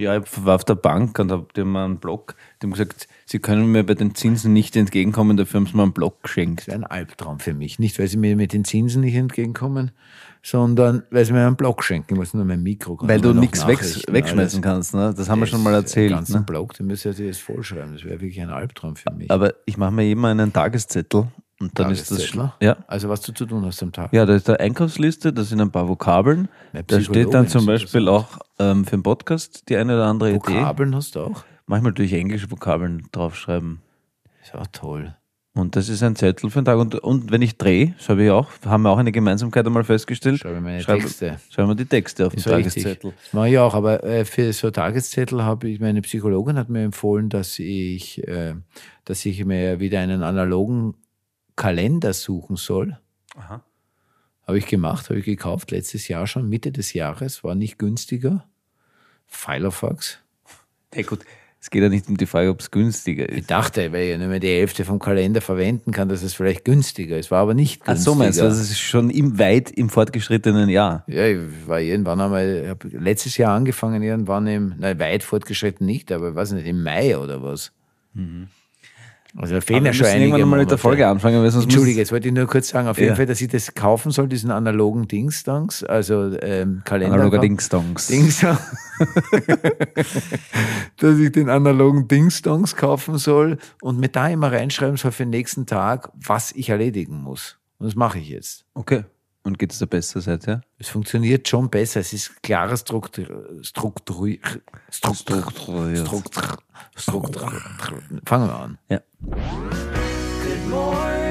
Ja, ich war auf der Bank und hab dem einen Block, dem gesagt, sie können mir bei den Zinsen nicht entgegenkommen, dafür haben sie mir einen Block geschenkt. Das wäre ein Albtraum für mich. Nicht, weil sie mir mit den Zinsen nicht entgegenkommen, sondern weil sie mir einen Block schenken. Ich muss nur mein Mikro. kann Weil du nichts weg, wegschmeißen kannst, ne? Das haben wir schon mal Den erzählt. ganzen Ne? Block, den müsste ich jetzt vollschreiben. Das wäre wirklich ein Albtraum für mich. Aber ich mache mir immer einen Tageszettel und dann ist das ja. Also was du zu tun hast am Tag. Ja, da ist eine Einkaufsliste, da sind ein paar Vokabeln. Da steht dann zum Beispiel auch ähm, für den Podcast die eine oder andere Idee. Vokabeln hast du auch? Manchmal durch englische Vokabeln draufschreiben. Ist auch toll. Und das ist ein Zettel für den Tag. Und, und wenn ich drehe, habe ich auch, haben wir auch eine Gemeinsamkeit einmal festgestellt. Schreibe meine Schreibe- Texte. Schreiben wir die Texte auf den Ist richtig. Tageszettel. Das mache ich auch, aber äh, für so Tageszettel habe ich, meine Psychologin hat mir empfohlen, dass ich, äh, dass ich mir wieder einen analogen Kalender suchen soll. Aha. Habe ich gemacht, habe ich gekauft, letztes Jahr schon, Mitte des Jahres, war nicht günstiger. Filofax. Hey, gut, es geht ja nicht um die Frage, ob es günstiger Ich ist. dachte, weil ich nur mehr die Hälfte vom Kalender verwenden kann, dass es vielleicht günstiger ist. War aber nicht Ach günstiger. so meinst du, das ist schon im, weit im fortgeschrittenen Jahr. Ja, ich war irgendwann einmal, ich habe letztes Jahr angefangen, irgendwann im, nein, weit fortgeschritten nicht, aber ich weiß nicht, im Mai oder was. Also da fehlen ja schon einige irgendwann mal mit der. Folge anfangen, weil sonst Entschuldige, jetzt wollte ich nur kurz sagen, auf jeden Ja. Fall, dass ich das kaufen soll, diesen analogen Dingsdangs, also ähm, Kalender. analoger Dingsdongs. Dingsdong. dass ich den analogen Dingsdongs kaufen soll und mir da immer reinschreiben soll für den nächsten Tag, was ich erledigen muss. Und das mache ich jetzt. Okay. Und geht es da besser seither? Es funktioniert schon besser. Es ist klarer Struktur, Struktur, Struktur, Strukturiert. Struktur, Struktur. Fangen wir an. Ja. Good morning,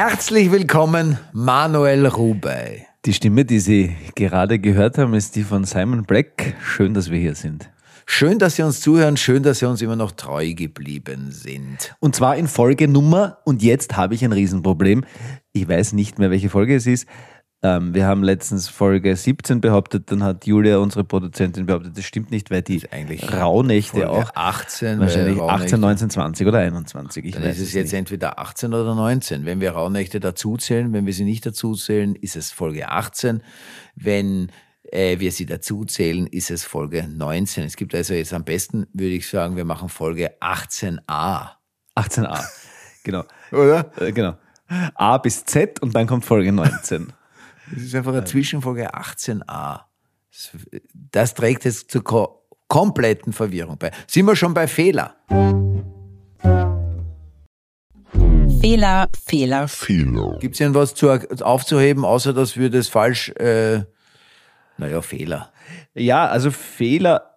Herzlich willkommen, Manuel Rubey. Die Stimme, die Sie gerade gehört haben, ist die von Simon Black. Schön, dass wir hier sind. Schön, dass Sie uns zuhören. Schön, dass Sie uns immer noch treu geblieben sind. Und zwar in Folge Nummer, und jetzt habe ich ein Riesenproblem. Ich weiß nicht mehr, welche Folge es ist. Ähm, wir haben letztens Folge 17 behauptet, dann hat Julia, unsere Produzentin, behauptet, das stimmt nicht, weil die eigentlich Rauhnächte Folge auch 18, wahrscheinlich weil 18, 19, 20 oder 21. Ich Dann weiß ist es es jetzt nicht. entweder 18 oder 19. Wenn wir Rauhnächte dazuzählen, wenn wir sie nicht dazuzählen, ist es Folge 18. Wenn äh, wir sie dazuzählen, ist es Folge 19. Es gibt also jetzt am besten, würde ich sagen, wir machen Folge 18a. 18a. Genau. Oder? Äh, genau. A bis Z und dann kommt Folge 19. Das ist einfach eine Zwischenfolge 18a. Das, trägt jetzt zur ko kompletten Verwirrung bei. Sind wir schon bei Fehler? Fehler, Fehler, Gibt es irgendwas zu, aufzuheben, außer dass wir das falsch, äh, naja, Fehler. Ja, also Fehler,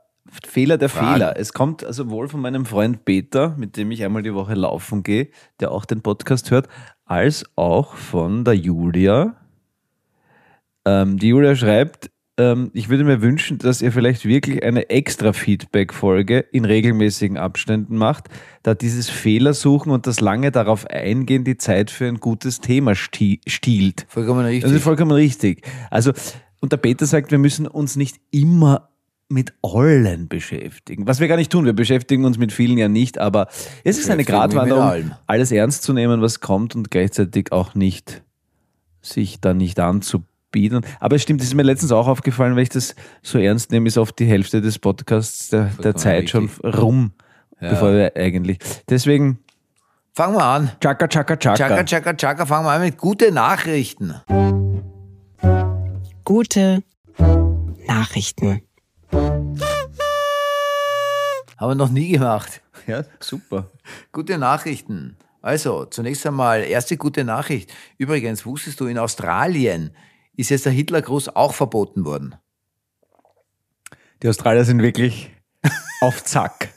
Fehler der Fragen. Fehler. Es kommt also wohl von meinem Freund Peter, mit dem ich einmal die Woche laufen gehe, der auch den Podcast hört, als auch von der Julia. Ähm, die Julia schreibt, ähm, ich würde mir wünschen, dass ihr vielleicht wirklich eine extra Feedback-Folge in regelmäßigen Abständen macht, da dieses Fehlersuchen und das lange darauf eingehen die Zeit für ein gutes Thema sti- stiehlt. Vollkommen richtig. Das ist vollkommen richtig. Also, und der Peter sagt, wir müssen uns nicht immer mit allen beschäftigen. Was wir gar nicht tun. Wir beschäftigen uns mit vielen ja nicht, aber es ist eine Gratwanderung, alles ernst zu nehmen, was kommt und gleichzeitig auch nicht sich da nicht anzubieten. Aber es stimmt, es ist mir letztens auch aufgefallen, wenn ich das so ernst nehme, ist oft die Hälfte des Podcasts der, der Zeit schon rum, bevor wir eigentlich. Deswegen, Fangen wir an. Chaka, Chaka, Chaka. Chaka, chaka, chaka, fangen wir an mit gute Nachrichten. gute Nachrichten. Haben wir noch nie gemacht. Ja, super. Gute Nachrichten. Also, zunächst einmal, erste gute Nachricht. Übrigens, wusstest du, in Australien ist jetzt der Hitlergruß auch verboten worden. Die Australier sind wirklich auf Zack.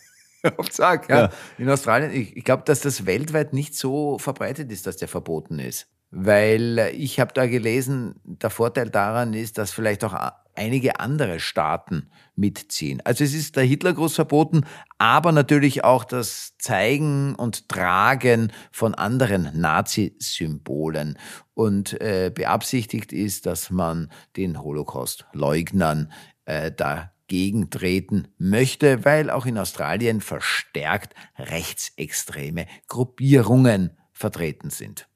Auf Zack, ja. Ja. In Australien, ich, ich glaube, dass das weltweit nicht so verbreitet ist, dass der verboten ist. Weil ich habe da gelesen, der Vorteil daran ist, dass vielleicht auch einige andere Staaten mitziehen. Also es ist der Hitlergruß verboten, aber natürlich auch das Zeigen und Tragen von anderen Nazi-Symbolen. Und äh, beabsichtigt ist, dass man den Holocaust-Leugnern äh, dagegen entgegentreten möchte, weil auch in Australien verstärkt rechtsextreme Gruppierungen vertreten sind.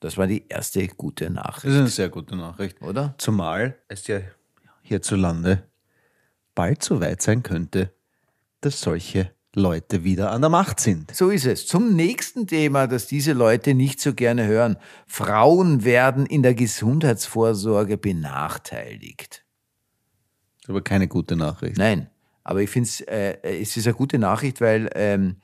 Das war die erste gute Das Nachricht, ist eine sehr gute Nachricht. oder? Zumal es ja hierzulande bald so weit sein könnte, dass solche Leute wieder an der Macht sind. So ist es. Zum nächsten Thema, das diese Leute nicht so gerne hören. Frauen werden in der Gesundheitsvorsorge benachteiligt. Das ist aber keine gute Nachricht. Nein, aber ich finde äh, es ist eine gute Nachricht, weil ähm,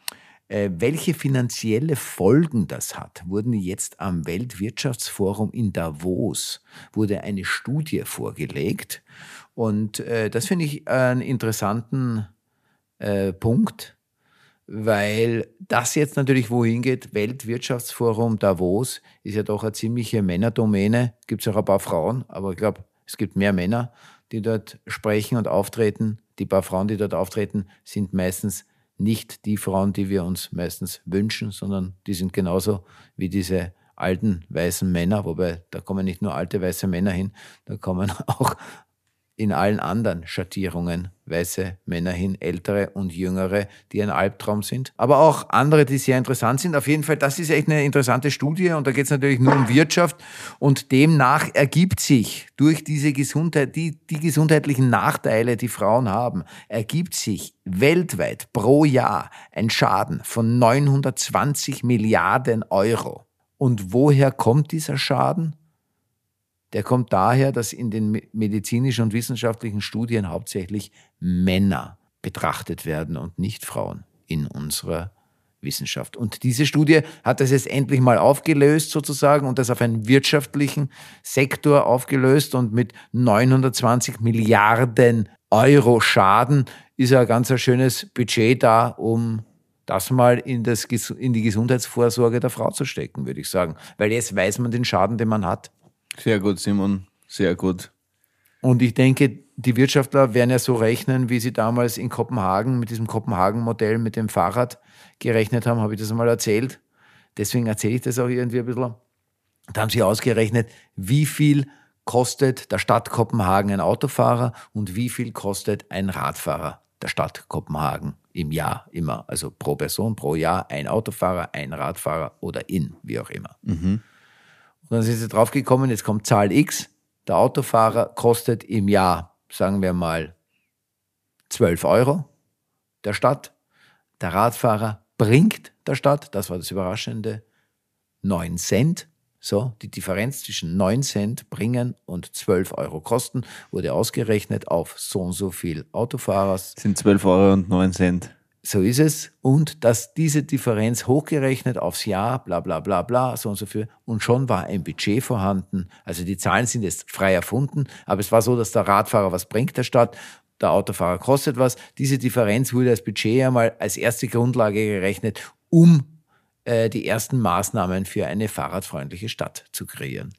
äh, welche finanzielle Folgen das hat, wurden jetzt am Weltwirtschaftsforum in Davos, wurde eine Studie vorgelegt. Und äh, das finde ich einen interessanten äh, Punkt, weil das jetzt natürlich wohin geht, Weltwirtschaftsforum Davos ist ja doch eine ziemliche Männerdomäne, gibt es auch ein paar Frauen, aber ich glaube, es gibt mehr Männer, die dort sprechen und auftreten. Die paar Frauen, die dort auftreten, sind meistens nicht die Frauen, die wir uns meistens wünschen, sondern die sind genauso wie diese alten weißen Männer, wobei da kommen nicht nur alte weiße Männer hin, da kommen auch in allen anderen Schattierungen weiße Männer hin, ältere und jüngere, die ein Albtraum sind. Aber auch andere, die sehr interessant sind. Auf jeden Fall, das ist echt eine interessante Studie und da geht es natürlich nur um Wirtschaft und demnach ergibt sich durch diese Gesundheit, die, die gesundheitlichen Nachteile, die Frauen haben, ergibt sich weltweit pro Jahr ein Schaden von 920 Milliarden Euro. Und woher kommt dieser Schaden? Der kommt daher, dass in den me- medizinischen und wissenschaftlichen Studien hauptsächlich Männer betrachtet werden und nicht Frauen in unserer Wissenschaft. Und diese Studie hat das jetzt endlich mal aufgelöst sozusagen und das auf einen wirtschaftlichen Sektor aufgelöst und mit 920 Milliarden Euro Schaden ist ein ganz schönes Budget da, um das mal in, das, in die Gesundheitsvorsorge der Frau zu stecken, würde ich sagen. Weil jetzt weiß man den Schaden, den man hat. Sehr gut, Simon. Sehr gut. Und ich denke, die Wirtschaftler werden ja so rechnen, wie sie damals in Kopenhagen mit diesem Kopenhagen-Modell mit dem Fahrrad gerechnet haben, habe ich das mal erzählt. Deswegen erzähle ich das auch irgendwie ein bisschen. Da haben sie ausgerechnet, wie viel kostet der Stadt Kopenhagen ein Autofahrer und wie viel kostet ein Radfahrer der Stadt Kopenhagen im Jahr immer. Also pro Person, pro Jahr ein Autofahrer, ein Radfahrer oder in, wie auch immer. Und dann sind sie draufgekommen, jetzt kommt Zahl X. Der Autofahrer kostet im Jahr, sagen wir mal, 12 Euro der Stadt. Der Radfahrer bringt der Stadt, das war das Überraschende, 9 Cent. So, die Differenz zwischen 9 Cent bringen und 12 Euro kosten wurde ausgerechnet auf so und so viel Autofahrer, Das sind 12 Euro und 9 Cent. So ist es. Und dass diese Differenz hochgerechnet aufs Jahr, bla bla bla bla, so und so viel. Und schon war ein Budget vorhanden. Also die Zahlen sind jetzt frei erfunden, aber es war so, dass der Radfahrer was bringt der Stadt, der Autofahrer kostet was. Diese Differenz wurde als Budget einmal als erste Grundlage gerechnet, um äh, die ersten Maßnahmen für eine fahrradfreundliche Stadt zu kreieren.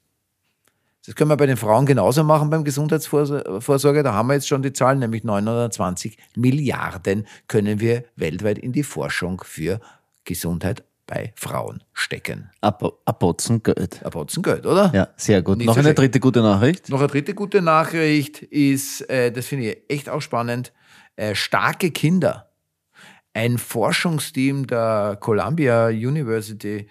Das können wir bei den Frauen genauso machen beim Gesundheitsvorsorge. Da haben wir jetzt schon die Zahlen, nämlich 920 Milliarden können wir weltweit in die Forschung für Gesundheit bei Frauen stecken. Ab, abbotzen Geld. Ein Batzen Geld, oder? Ja, sehr gut. Nicht Noch so eine dritte gute Nachricht. Noch eine dritte gute Nachricht ist, äh, das finde ich echt auch spannend, äh, starke Kinder. Ein Forschungsteam der Columbia University,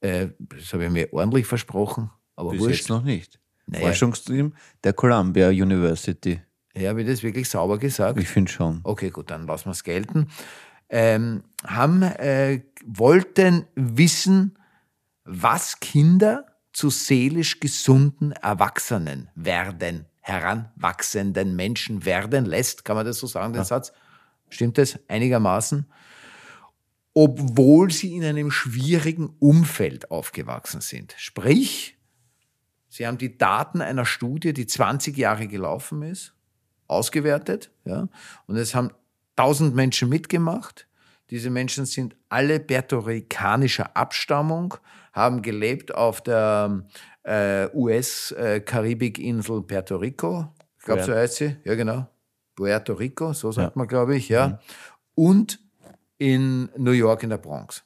äh, das habe ich mir ordentlich versprochen, aber Bis wurscht. jetzt noch nicht. Naja. Forschungsteam der Columbia University. Ja, habe ich das wirklich sauber gesagt? Ich finde schon. Okay, gut, dann lassen wir es gelten. Ähm, haben, äh, wollten wissen, was Kinder zu seelisch gesunden Erwachsenen werden, heranwachsenden Menschen werden lässt. Kann man das so sagen, den Satz? Stimmt das einigermaßen? Obwohl sie in einem schwierigen Umfeld aufgewachsen sind. Sprich, sie haben die Daten einer Studie, die 20 Jahre gelaufen ist, ausgewertet. Ja? Und es haben 1000 Menschen mitgemacht. Diese Menschen sind alle puerto-ricanischer Abstammung, haben gelebt auf der äh, US-Karibikinsel Puerto Rico. Ich glaube, so heißt sie. Ja, genau. Puerto Rico, so sagt man, glaube ich. Ja. Und in New York in der Bronx.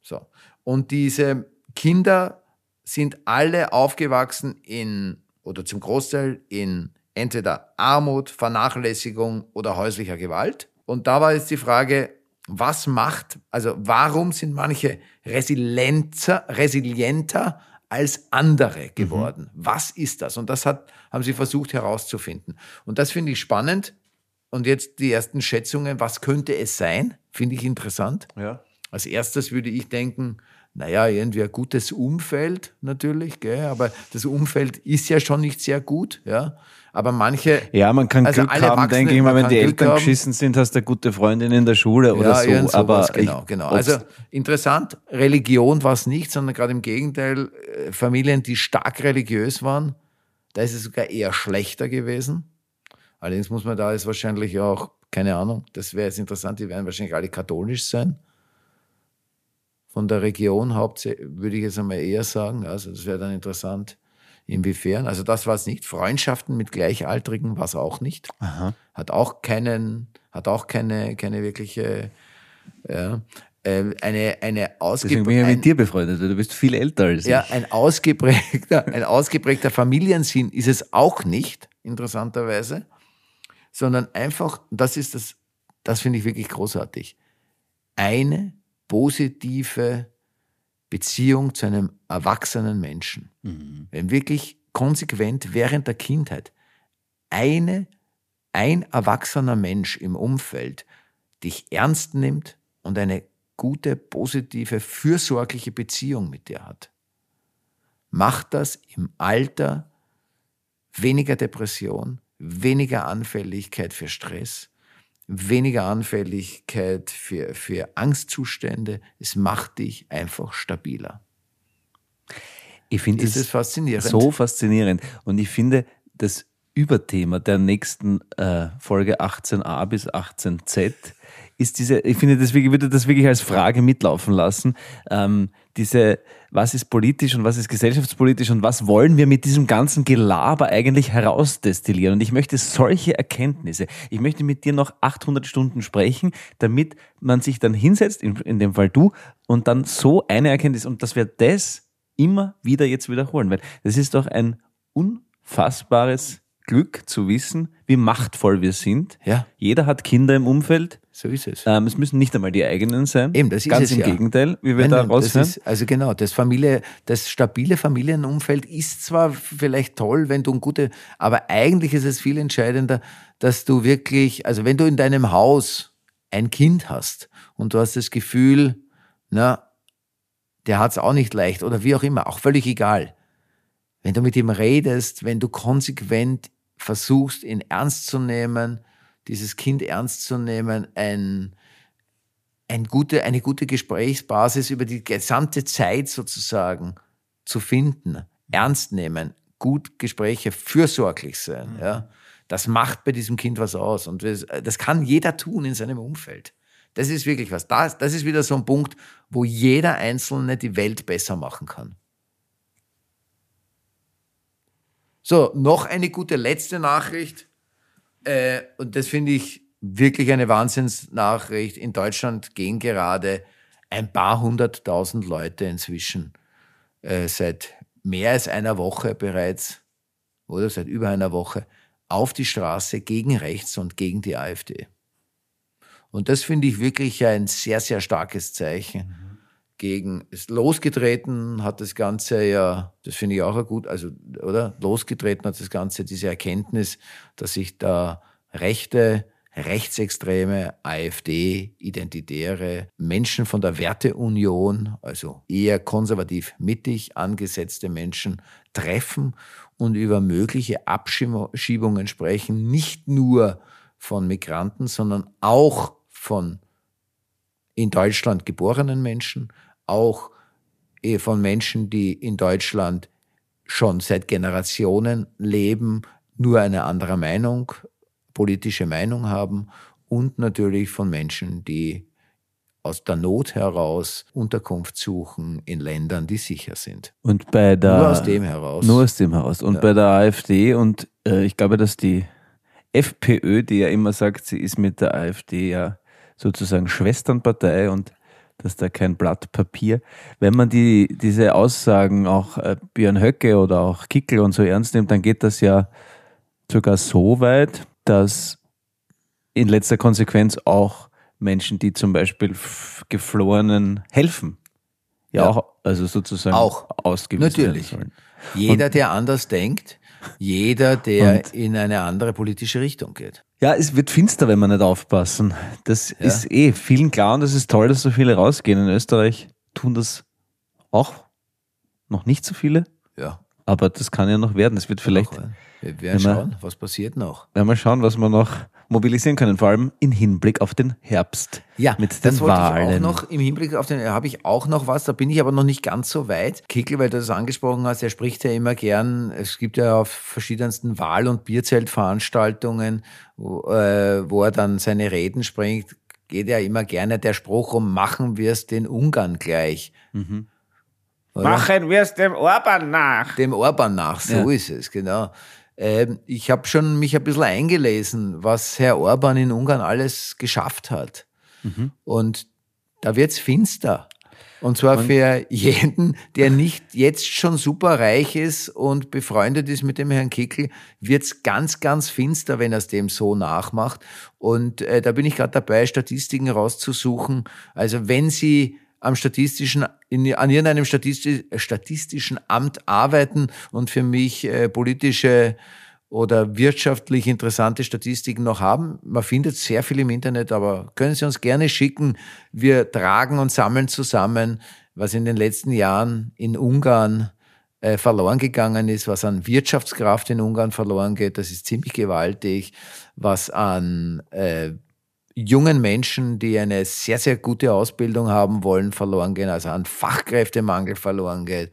So. Und diese Kinder sind alle aufgewachsen in, oder zum Großteil in entweder Armut, Vernachlässigung oder häuslicher Gewalt. Und da war jetzt die Frage, was macht, also warum sind manche resilienter, resilienter als andere geworden? Was ist das? Und das hat, haben sie versucht herauszufinden. Und das finde ich spannend. Und jetzt die ersten Schätzungen, was könnte es sein? Finde ich interessant. Ja. Als erstes würde ich denken, naja, irgendwie ein gutes Umfeld natürlich, gell? aber das Umfeld ist ja schon nicht sehr gut. Ja? Aber manche. Ja, man kann Also Glück haben, denke ich mal, wenn die Glück Eltern haben. geschissen sind, hast du eine gute Freundin in der Schule oder so. sowas, aber genau, ich- genau. Also interessant, Religion war es nicht, sondern gerade im Gegenteil, äh, Familien, die stark religiös waren, da ist es sogar eher schlechter gewesen. Allerdings muss man da jetzt wahrscheinlich auch, keine Ahnung, das wäre jetzt interessant, die werden wahrscheinlich alle katholisch sein. Von der Region hauptsächlich, würde ich jetzt einmal eher sagen. Also das wäre dann interessant, inwiefern. Also das war es nicht. Freundschaften mit Gleichaltrigen war es auch nicht. Hat auch keinen, hat auch keine, keine wirkliche, ja, äh, eine, eine Deswegen bin ich ja ein- mit dir befreundet, weil du bist viel älter als ja, ich. ein ausgeprägter, ein ausgeprägter Familiensinn ist es auch nicht, interessanterweise, sondern einfach, das ist das, das finde ich wirklich großartig, eine positive Beziehung zu einem erwachsenen Menschen. Wenn wirklich konsequent während der Kindheit eine, ein erwachsener Mensch im Umfeld dich ernst nimmt und eine gute, positive, fürsorgliche Beziehung mit dir hat, macht das im Alter weniger Depression, weniger Anfälligkeit für Stress, weniger Anfälligkeit für, für Angstzustände. Es macht dich einfach stabiler. Ich finde es faszinierend? so faszinierend. Und ich finde, das Überthema der nächsten äh, Folge 18a bis 18z ist diese, ich finde, das wirklich, würde das wirklich als Frage mitlaufen lassen. Ähm, diese, was ist politisch und was ist gesellschaftspolitisch und was wollen wir mit diesem ganzen Gelaber eigentlich herausdestillieren? Und ich möchte solche Erkenntnisse, ich möchte mit dir noch 800 Stunden sprechen, damit man sich dann hinsetzt, in, in dem Fall du, und dann so eine Erkenntnis, und dass wir das immer wieder jetzt wiederholen, weil das ist doch ein unfassbares Glück zu wissen, wie machtvoll wir sind. Ja. Jeder hat Kinder im Umfeld. So ist es. Ähm, es müssen nicht einmal die eigenen sein. Eben, das ist Ganz es im ja. Gegenteil, wie wir Nein, da nein, raushören. ist, also genau, das Familie, das stabile Familienumfeld ist zwar vielleicht toll, wenn du ein gute, aber eigentlich ist es viel entscheidender, dass du wirklich, also wenn du in deinem Haus ein Kind hast und du hast das Gefühl, na, der hat es auch nicht leicht oder wie auch immer, auch völlig egal. Wenn du mit ihm redest, wenn du konsequent versuchst, ihn ernst zu nehmen, dieses Kind ernst zu nehmen, ein, ein gute, eine gute Gesprächsbasis über die gesamte Zeit sozusagen zu finden, ernst nehmen, gut Gespräche, fürsorglich sein. Ja. Das macht bei diesem Kind was aus. Und das, das kann jeder tun in seinem Umfeld. Das ist wirklich was. Das, das ist wieder so ein Punkt, wo jeder Einzelne die Welt besser machen kann. So, noch eine gute letzte Nachricht. Äh, und das finde ich wirklich eine Wahnsinnsnachricht. In Deutschland gehen gerade ein paar hunderttausend Leute inzwischen äh, seit mehr als einer Woche bereits oder seit über einer Woche auf die Straße gegen rechts und gegen die AfD. Und das finde ich wirklich ein sehr, sehr starkes Zeichen. Gegen, ist losgetreten hat das Ganze ja, das finde ich auch gut, also, oder? Losgetreten hat das Ganze diese Erkenntnis, dass sich da rechte, rechtsextreme, AfD, identitäre Menschen von der Werteunion, also eher konservativ mittig angesetzte Menschen treffen und über mögliche Abschiebungen sprechen, nicht nur von Migranten, sondern auch von in Deutschland geborenen Menschen, auch eh von Menschen, die in Deutschland schon seit Generationen leben, nur eine andere Meinung, politische Meinung haben und natürlich von Menschen, die aus der Not heraus Unterkunft suchen in Ländern, die sicher sind. Und bei der, Nur aus dem heraus. Nur aus dem heraus. Und Ja. bei der AfD und äh, ich glaube, dass die FPÖ, die ja immer sagt, sie ist mit der AfD ja sozusagen Schwesternpartei und dass da kein Blatt Papier. Wenn man die, diese Aussagen auch äh, Björn Höcke oder auch Kickel und so ernst nimmt, dann geht das ja sogar so weit, dass in letzter Konsequenz auch Menschen, die zum Beispiel Geflohenen helfen, ja, Ja. auch, also sozusagen Auch. ausgewiesen Natürlich. werden sollen. Jeder, der anders denkt, jeder, der Und- in eine andere politische Richtung geht. Ja, es wird finster, wenn wir nicht aufpassen. Das ist eh vielen klar und es ist toll, dass so viele rausgehen. In Österreich tun das auch noch nicht so viele, Ja. aber das kann ja noch werden. Es wird vielleicht, äh, wir werden schauen, was passiert noch. werden wir schauen, was wir noch mobilisieren können, vor allem im Hinblick auf den Herbst. Ja, mit den das wollte Wahlen. ich auch noch im Hinblick auf den, habe ich auch noch was, da bin ich aber noch nicht ganz so weit. Kickel, weil du das angesprochen hast, er spricht ja immer gern, es gibt ja auf verschiedensten Wahl- und Bierzeltveranstaltungen, wo, äh, wo er dann seine Reden springt, geht ja immer gerne der Spruch um, machen wir es den Ungarn gleich. Oder? Machen wir es dem Orban nach. Dem Orban nach, so Ja. ist es, genau. Ähm, ich habe schon mich ein bisschen eingelesen, was Herr Orban in Ungarn alles geschafft hat. Und da wird's finster. Und zwar für jeden, der nicht jetzt schon super reich ist und befreundet ist mit dem Herrn Kickel, wird's ganz, ganz finster, wenn er es dem so nachmacht. Und äh, da bin ich gerade dabei, Statistiken rauszusuchen. Also wenn Sie am statistischen, in, an irgendeinem statistisch, statistischen Amt arbeiten und für mich äh, politische oder wirtschaftlich interessante Statistiken noch haben. Man findet sehr viel im Internet, aber können Sie uns gerne schicken. Wir tragen und sammeln zusammen, was in den letzten Jahren in Ungarn äh, verloren gegangen ist, was an Wirtschaftskraft in Ungarn verloren geht. Das ist ziemlich gewaltig. Was an äh, jungen Menschen, die eine sehr, sehr gute Ausbildung haben wollen, verloren gehen, also an Fachkräftemangel verloren geht,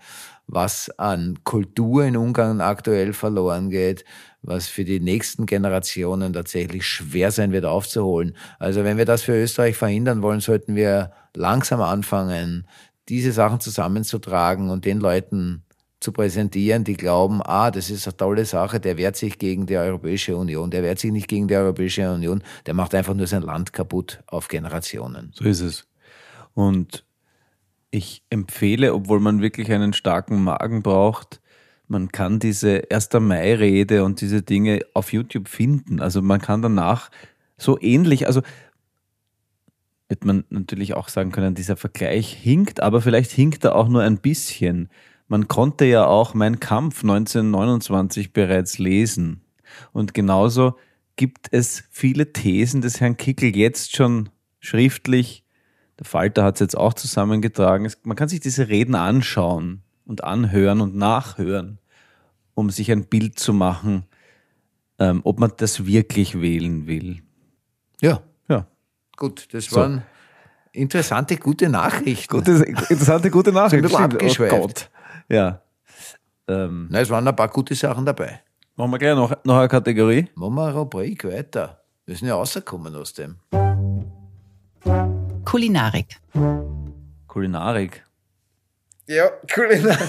was an Kultur in Ungarn aktuell verloren geht, was für die nächsten Generationen tatsächlich schwer sein wird aufzuholen. Also wenn wir das für Österreich verhindern wollen, sollten wir langsam anfangen, diese Sachen zusammenzutragen und den Leuten zu präsentieren, die glauben, ah, das ist eine tolle Sache, der wehrt sich gegen die Europäische Union, der wehrt sich nicht gegen die Europäische Union, der macht einfach nur sein Land kaputt auf Generationen. So ist es. Und ich empfehle, obwohl man wirklich einen starken Magen braucht, man kann diese 1. Mai-Rede und diese Dinge auf YouTube finden. Also man kann danach so ähnlich, also wird man natürlich auch sagen können, dieser Vergleich hinkt, aber vielleicht hinkt er auch nur ein bisschen. Man konnte ja auch Mein Kampf 1929 bereits lesen. Und genauso gibt es viele Thesen des Herrn Kickel jetzt schon schriftlich. Der Falter hat es jetzt auch zusammengetragen. Man kann sich diese Reden anschauen und anhören und nachhören, um sich ein Bild zu machen, ähm, ob man das wirklich wählen will. Ja, Ja. gut, das So. waren interessante, gute Nachrichten. Gute, interessante, gute Nachricht. bisschen Stimmt. abgeschweift. Oh Gott. Ja. Ähm, Na, es waren ein paar gute Sachen dabei. machen wir gleich noch, noch eine Kategorie. Machen wir eine Rubrik weiter. Wir sind ja rausgekommen aus dem. Kulinarik. Kulinarik. Ja, Kulinarik.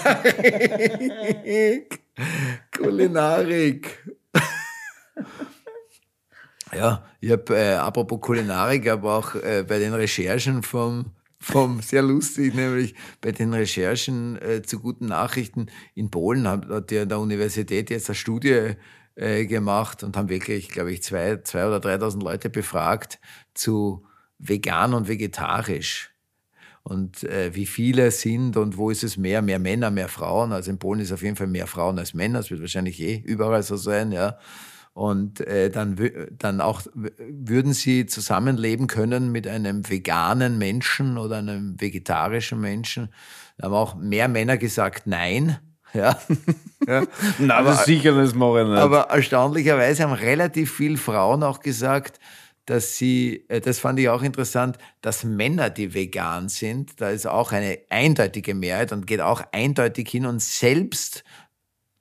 Kulinarik. ja, ich habe, äh, apropos Kulinarik, aber auch äh, bei den Recherchen vom, vom, sehr lustig, nämlich bei den Recherchen äh, zu guten Nachrichten in Polen hat, hat ja der Universität jetzt eine Studie äh, gemacht und haben wirklich, glaube ich, zwei, zwei oder 3.000 Leute befragt zu vegan und vegetarisch und äh, wie viele sind und wo ist es mehr, mehr Männer, mehr Frauen. Also in Polen ist auf jeden Fall mehr Frauen als Männer, das wird wahrscheinlich eh überall so sein, ja. Und äh, dann, dann auch würden sie zusammenleben können mit einem veganen Menschen oder einem vegetarischen Menschen. Da haben auch mehr Männer gesagt Nein. Ja. ja. Na, das sicher, das mache ich nicht. Aber erstaunlicherweise haben relativ viele Frauen auch gesagt, dass sie, äh, das fand ich auch interessant, dass Männer, die vegan sind, da ist auch eine eindeutige Mehrheit und geht auch eindeutig hin und selbst,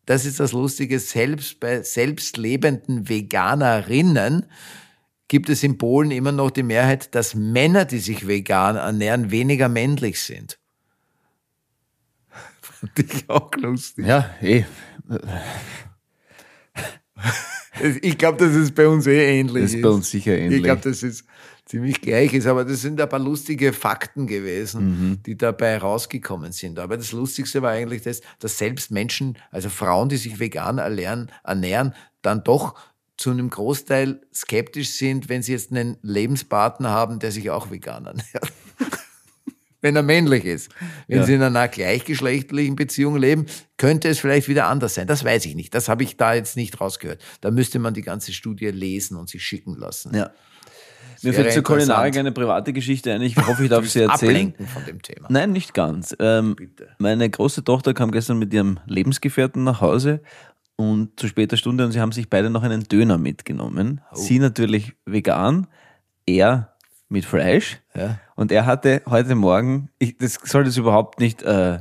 das ist das Lustige, selbst bei selbst lebenden Veganerinnen gibt es in Polen immer noch die Mehrheit, dass Männer, die sich vegan ernähren, weniger männlich sind. Fand ich auch lustig. ja, eh. Ich glaube, das ist bei uns eh ähnlich. Das ist bei uns sicher ähnlich. Ich glaube, dass es ziemlich gleich ist, aber das sind ein paar lustige Fakten gewesen, Mhm. die dabei rausgekommen sind. Aber das Lustigste war eigentlich das, dass selbst Menschen, also Frauen, die sich vegan ernähren, ernähren dann doch zu einem Großteil skeptisch sind, wenn sie jetzt einen Lebenspartner haben, der sich auch vegan ernährt. wenn er männlich ist. Wenn Ja. sie in einer gleichgeschlechtlichen Beziehung leben, könnte es vielleicht wieder anders sein. Das weiß ich nicht. Das habe ich da jetzt nicht rausgehört. Da müsste man die ganze Studie lesen und sich schicken lassen. Ja. Mir fällt zur Kulinarik eine private Geschichte ein. Ich hoffe, ich darf sie erzählen. Von dem Thema. Nein, nicht ganz. Ähm, meine große Tochter kam gestern mit ihrem Lebensgefährten nach Hause und zu später Stunde und sie haben sich beide noch einen Döner mitgenommen. Oh. Sie natürlich vegan, er mit Fleisch. Ja. Und er hatte heute Morgen, ich, das soll das überhaupt nicht äh,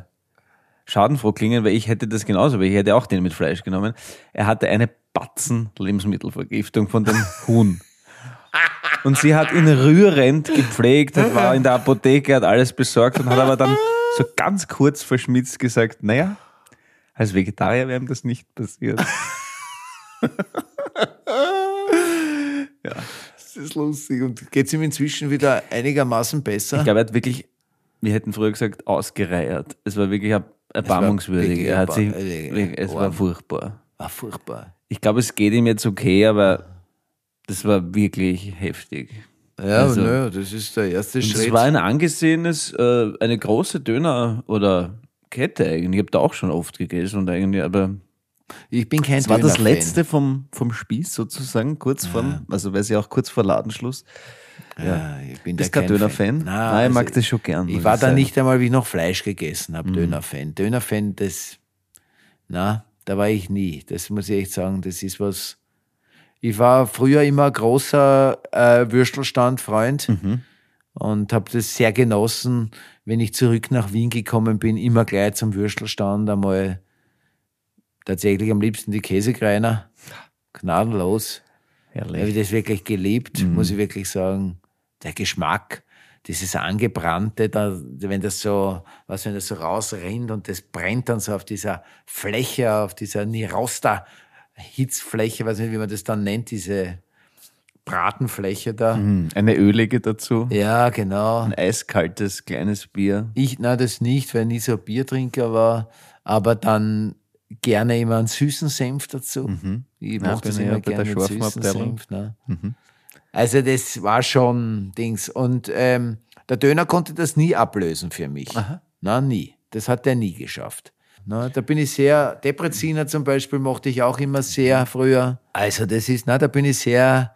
schadenfroh klingen, weil ich hätte das genauso, weil ich hätte auch den mit Fleisch genommen. Er hatte eine Batzen Lebensmittelvergiftung von dem Huhn. Und sie hat ihn rührend gepflegt, hat, war in der Apotheke, hat alles besorgt und hat aber dann so ganz kurz verschmitzt gesagt, naja, als Vegetarier wäre ihm das nicht passiert. Das ist lustig. Und geht es ihm inzwischen wieder einigermaßen besser? Ich glaube, er hat wirklich, wir hätten früher gesagt, ausgereiert. Es war wirklich erb- erbarmungswürdig. wirklich Er hat sich, erbarmungswürdig. es war furchtbar. War furchtbar. Ich glaube, es geht ihm jetzt okay, aber das war wirklich heftig. Ja, Also- nö, das ist der erste Schritt. es war ein angesehenes, äh, eine große Döner- oder Kette eigentlich. Ich habe da auch schon oft gegessen und eigentlich, aber ich bin kein es war das letzte vom, vom Spieß sozusagen, kurz vor, also weil sie auch kurz vor Ladenschluss. Ja, ich bin Bist da kein Döner-Fan? Fan. Nein, ich mag das schon gern, Ich war ich da sagen. Mhm. nicht einmal, wie ich noch Fleisch gegessen habe, Döner-Fan. Döner-Fan, das, na, da war ich nie. Das muss ich echt sagen, das ist was. Ich war früher immer großer äh, Würstelstand-Freund Mhm. und habe das sehr genossen, wenn ich zurück nach Wien gekommen bin, immer gleich zum Würstelstand einmal tatsächlich am liebsten die Käsekreiner. Gnadenlos. Herrlich. habe ich das wirklich geliebt, Mhm. muss ich wirklich sagen. Der Geschmack, dieses Angebrannte, da, wenn das so, was, wenn das so rausrinnt und das brennt dann so auf dieser Fläche, auf dieser Nirosta Hitzfläche, weiß nicht, wie man das dann nennt, diese Bratenfläche da. Hm, Eine ölige dazu. Ja, genau. Ein eiskaltes kleines Bier. Ich, na, das nicht, weil ich nie so Biertrinker war, aber dann gerne immer einen süßen Senf dazu. Ich Ja, mochte bin das ich immer der gerne mit süßen. Senf. Ne? Also das war schon Dings. Und ähm, der Döner konnte das nie ablösen für mich. Na, nie. Das hat er nie geschafft. Na, da bin ich sehr, Depreziner zum Beispiel mochte ich auch immer sehr früher. Also das ist, na, da bin ich sehr,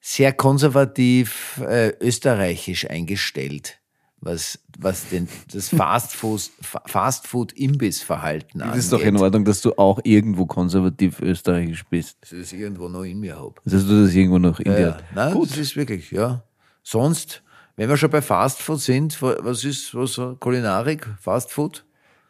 sehr konservativ äh, österreichisch eingestellt, was, was den, das Fastfood, Fastfood-Imbissverhalten angeht. Das ist doch in Ordnung, dass du auch irgendwo konservativ österreichisch bist. dass ich das irgendwo noch in mir habe. Dass du das irgendwo noch in dir Ja, nein, Gut. das ist wirklich, ja. Sonst, wenn wir schon bei Fastfood sind, wa- was ist, was Kulinarik, Fastfood?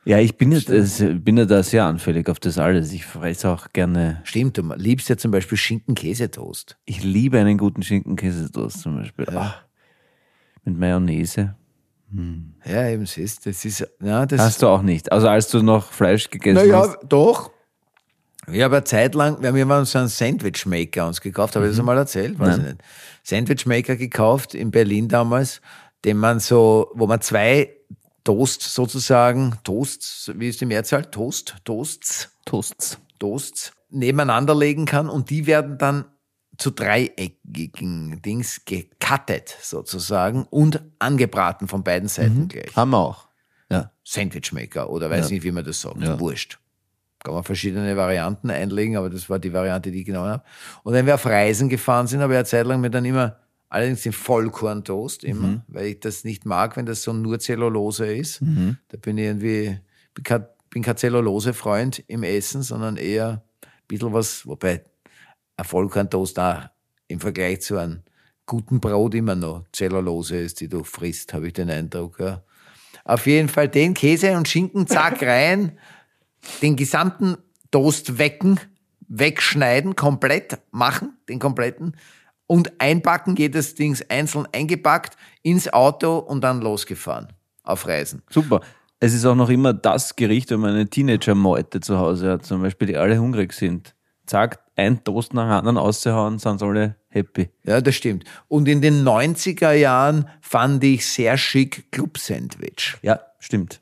Ja, ich bin ja, das, bin ja da sehr anfällig auf das alles. Ich fresse auch gerne. Stimmt, du liebst ja zum Beispiel Schinken-Käsetoast. Ich liebe einen guten Schinken-Käsetoast zum Beispiel. Ah, mit Mayonnaise. Ja, eben, siehst das ist, ja, das Hast du auch nicht. Also als du noch Fleisch gegessen Naja, hast. doch. Ich habe eine Zeit lang, wir haben immer so einen Sandwichmaker uns gekauft, habe ich das einmal erzählt? Weiß ich nicht. Sandwichmaker gekauft in Berlin damals, den man so, wo man zwei Toast sozusagen, Toasts, wie ist die Mehrzahl? Toast, Toasts, Toasts. Toasts nebeneinander legen kann und die werden dann zu dreieckigen Dings gecuttet sozusagen und angebraten von beiden Seiten gleich. Haben wir auch. Ja. Sandwichmaker oder weiß nicht, wie man das sagt. Ja. Wurscht. Kann man verschiedene Varianten einlegen, aber das war die Variante, die ich genommen habe. Und wenn wir auf Reisen gefahren sind, habe ich eine Zeit lang mir dann immer, allerdings den Vollkorntoast immer, weil ich das nicht mag, wenn das so nur Zellulose ist. Da bin ich irgendwie, bin kein, bin kein Zellulose-Freund im Essen, sondern eher ein bisschen was, wobei ein Vollkorntoast da im Vergleich zu einem guten Brot immer noch Zellulose ist, die du frisst, habe ich den Eindruck. Ja. Auf jeden Fall den Käse und Schinken, zack, rein, den gesamten Toast wecken, wegschneiden, komplett machen, den kompletten, und einpacken, jedes Ding einzeln eingepackt, ins Auto und dann losgefahren auf Reisen. Super. Es ist auch noch immer das Gericht, wenn man eine Teenager-Meute zu Hause hat, zum Beispiel, die alle hungrig sind. Zack, ein Toast nach dem anderen auszuhauen, sind sie alle happy. Ja, das stimmt. Und in den 90er Jahren fand ich sehr schick Club Sandwich. Ja, stimmt.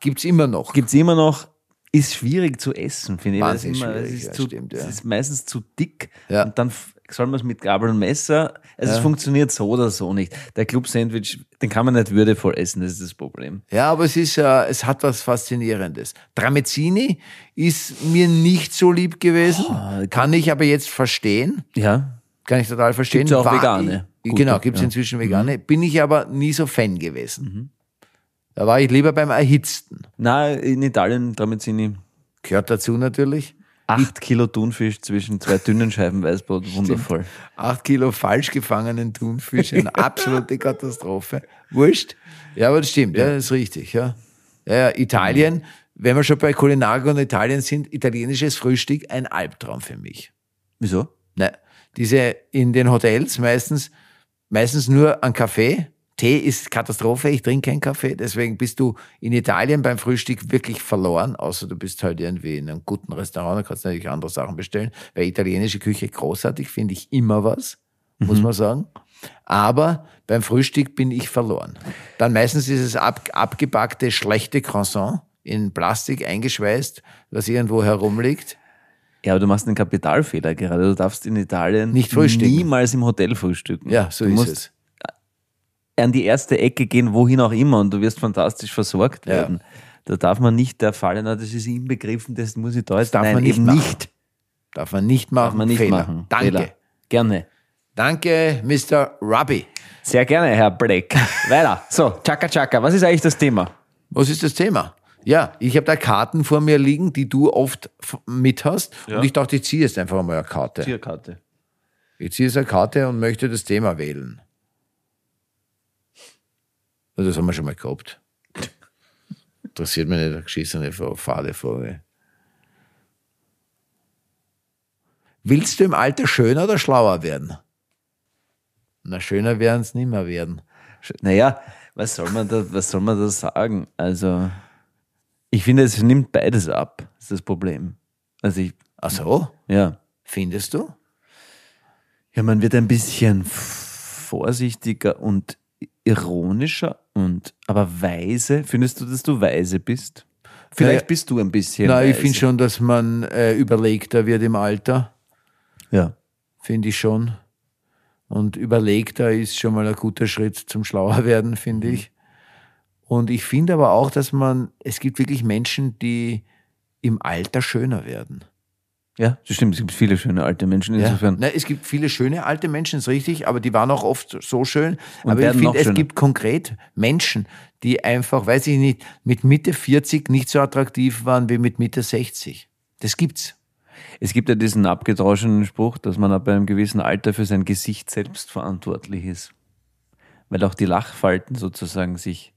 Gibt's immer noch. Gibt's immer noch, ist schwierig zu essen, finde ich. weil es Wahnsinnig immer- es schwierig, ist ja, zu, stimmt, ja. Es ist meistens zu dick Ja. und dann soll man es mit Gabel und Messer. Also es funktioniert so oder so nicht. Der Club-Sandwich, den kann man nicht würdevoll essen, das ist das Problem. Ja, aber es ist, äh, es hat was Faszinierendes. Tramezzini ist mir nicht so lieb gewesen, kann ich aber jetzt verstehen. Ja, Kann ich total verstehen. Gibt's ja auch War vegane. Gute, genau, gibt es ja. Mhm. inzwischen vegane. Bin ich aber nie so Fan gewesen. Da war ich lieber beim Erhitzten. na in Italien Tramezzini. Gehört dazu natürlich. Acht Kilo Thunfisch zwischen zwei dünnen Scheiben Weißbrot, wundervoll. Acht Kilo falsch gefangenen Thunfisch, eine absolute Katastrophe. Wurscht. Ja, aber das stimmt, ja, das ist richtig. Ja. Ja, ja, Italien, wenn wir schon bei Kulinarik und Italien sind, italienisches Frühstück ein Albtraum für mich. Wieso? Ne, diese in den Hotels meistens, meistens nur ein Kaffee. Tee ist Katastrophe, ich trinke keinen Kaffee, deswegen bist du in Italien beim Frühstück wirklich verloren, außer du bist halt irgendwie in einem guten Restaurant, da kannst du natürlich andere Sachen bestellen, weil italienische Küche großartig, finde ich immer was, muss man sagen. Aber beim Frühstück bin ich verloren. Dann meistens ist es ab, abgebackte, schlechte Croissant in Plastik eingeschweißt, was irgendwo herumliegt. Ja, aber du machst einen Kapitalfehler gerade. Du darfst in Italien Nicht frühstücken. niemals im Hotel frühstücken. Ja, so du ist es. An die erste Ecke gehen, wohin auch immer, und du wirst fantastisch versorgt Ja. werden. Da darf man nicht der Falle, na, das ist inbegriffen, das muss ich da jetzt. darf Nein, man nicht eben machen. nicht. Darf man nicht machen. Darf man nicht Fehler. machen. Danke. Fehler. Gerne. Danke, Mr. Ruby. Sehr gerne, Herr Black. Weiter. So, Chaka Chaka, was ist eigentlich das Thema? Was ist das Thema? Ja, ich habe da Karten vor mir liegen, die du oft mit hast. Und ich dachte, ich ziehe jetzt einfach mal eine Karte. Tierkarte. Ich ziehe jetzt eine Karte und möchte das Thema wählen. Ja, Das haben wir schon mal gehabt. Interessiert mich nicht, eine geschissene fade Frage. Willst du im Alter schöner oder schlauer werden? Na, schöner werden es nicht mehr werden. Naja, was soll man da, was soll man da sagen? Also, ich finde, es nimmt beides ab. Das ist das Problem. Also ich, Ach so, ja. findest du? Ja, man wird ein bisschen vorsichtiger und ironischer und aber weise. Findest du, dass du weise bist? Vielleicht Naja, bist du ein bisschen. Na, ich finde schon, dass man äh, überlegter wird im Alter. Ja. Finde ich schon. Und überlegter ist schon mal ein guter Schritt zum Schlauer werden, finde ich. Und ich finde aber auch, dass man, es gibt wirklich Menschen, die im Alter schöner werden. Ja, das stimmt. Es gibt viele schöne alte Menschen insofern. Na, es gibt viele schöne alte Menschen, ist richtig, aber die waren auch oft so schön. Und aber ich finde, es gibt konkret Menschen, die einfach, weiß ich nicht, mit Mitte 40 nicht so attraktiv waren wie mit Mitte 60. Das gibt's. Es gibt ja diesen abgedroschenen Spruch, dass man ab einem gewissen Alter für sein Gesicht selbst verantwortlich ist. Weil auch die Lachfalten sozusagen sich,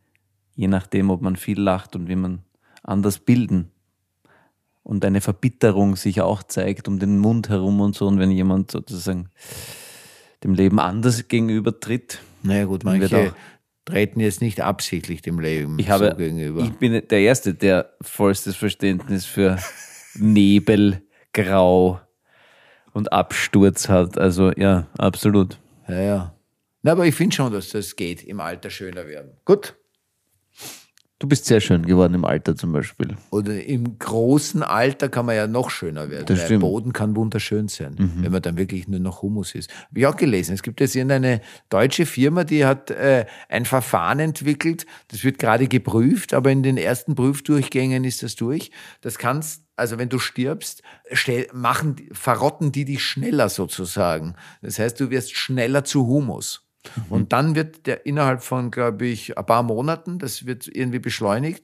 je nachdem, ob man viel lacht und wie man anders bilden. Und eine Verbitterung sich auch zeigt um den Mund herum und so. Und wenn jemand sozusagen dem Leben anders gegenübertritt. Naja gut, manche treten jetzt nicht absichtlich dem Leben Ich habe, so gegenüber. ich bin der Erste, der vollstes Verständnis für Nebel, Grau und Absturz hat. Also ja, absolut. ja, ja. Na, aber ich finde schon, dass das geht, im Alter schöner werden. Gut. Du bist sehr schön geworden im Alter zum Beispiel. Oder im großen Alter kann man ja noch schöner werden. Das Der. Mhm. Boden kann wunderschön sein, wenn man dann wirklich nur noch Humus ist. Habe ich auch gelesen. Es gibt jetzt irgendeine deutsche Firma, die hat äh, ein Verfahren entwickelt. Das wird gerade geprüft, aber in den ersten Prüfdurchgängen ist das durch. Das kannst, also wenn du stirbst, stell, machen, verrotten die dich schneller sozusagen. Das heißt, du wirst schneller zu Humus. Und dann wird der innerhalb von, glaube ich, ein paar Monaten, das wird irgendwie beschleunigt,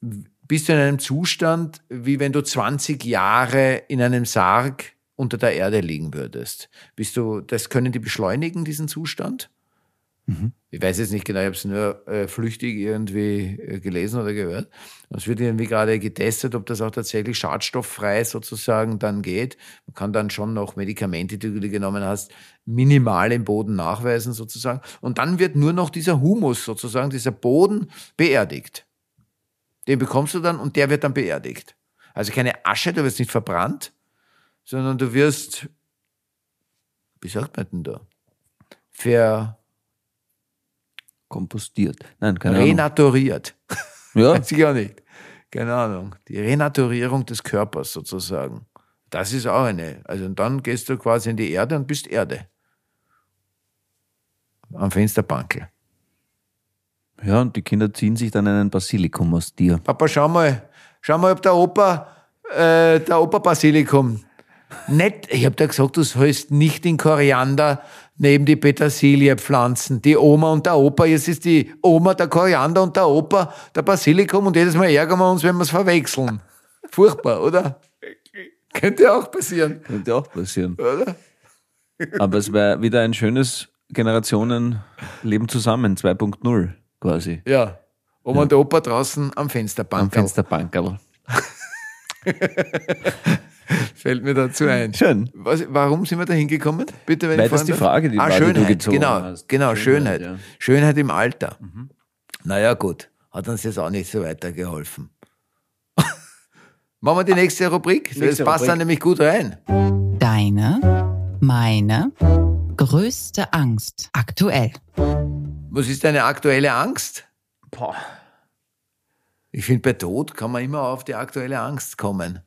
bist du in einem Zustand, wie wenn du 20 Jahre in einem Sarg unter der Erde liegen würdest. Bist du, das können die beschleunigen, diesen Zustand? Ich weiß jetzt nicht genau, ich habe es nur äh, flüchtig irgendwie äh, gelesen oder gehört. Es wird irgendwie gerade getestet, ob das auch tatsächlich schadstofffrei sozusagen dann geht. Man kann dann schon noch Medikamente, die du genommen hast, minimal im Boden nachweisen sozusagen. Und dann wird nur noch dieser Humus sozusagen, dieser Boden beerdigt. Den bekommst du dann und der wird dann beerdigt. Also keine Asche, du wirst nicht verbrannt, sondern du wirst, wie sagt man denn da? Ver, Kompostiert. Nein, keine Ahnung. renaturiert. Ja, Weiß ich auch nicht. keine Ahnung, die Renaturierung des Körpers sozusagen. Das ist auch eine. Also und dann gehst du quasi in die Erde und bist Erde. Am Fensterbankel. Ja, und die Kinder ziehen sich dann einen Basilikum aus dir. Papa, schau mal, schau mal, ob der Opa, äh, der Opa Basilikum. Nicht, ich hab dir gesagt, du sollst nicht den Koriander neben die Petersilie pflanzen. Die Oma und der Opa, jetzt ist die Oma der Koriander und der Opa der Basilikum und jedes Mal ärgern wir uns, wenn wir es verwechseln. Furchtbar, oder? Könnte auch passieren, Könnte auch passieren. oder? Aber es wäre wieder ein schönes Generationenleben zusammen, 2.0 quasi. Ja. Oma und der Opa draußen am Fensterbank. Am Fensterbankerl. Fällt mir dazu ein. Schön. Was, warum sind wir da hingekommen? Bitte, wenn Weil ich das fragen die? Frage, die ah, war, die du Schönheit, gezogen genau, hast. genau, Schönheit. Schönheit, Schönheit, ja. im Alter. Naja, gut. Hat uns jetzt auch nicht so weitergeholfen. Machen wir die nächste Rubrik. Das nächste passt Rubrik. dann nämlich gut rein. Deine, meine größte Angst aktuell. Was ist deine aktuelle Angst? Boah. Ich finde, bei Tod kann man immer auf die aktuelle Angst kommen.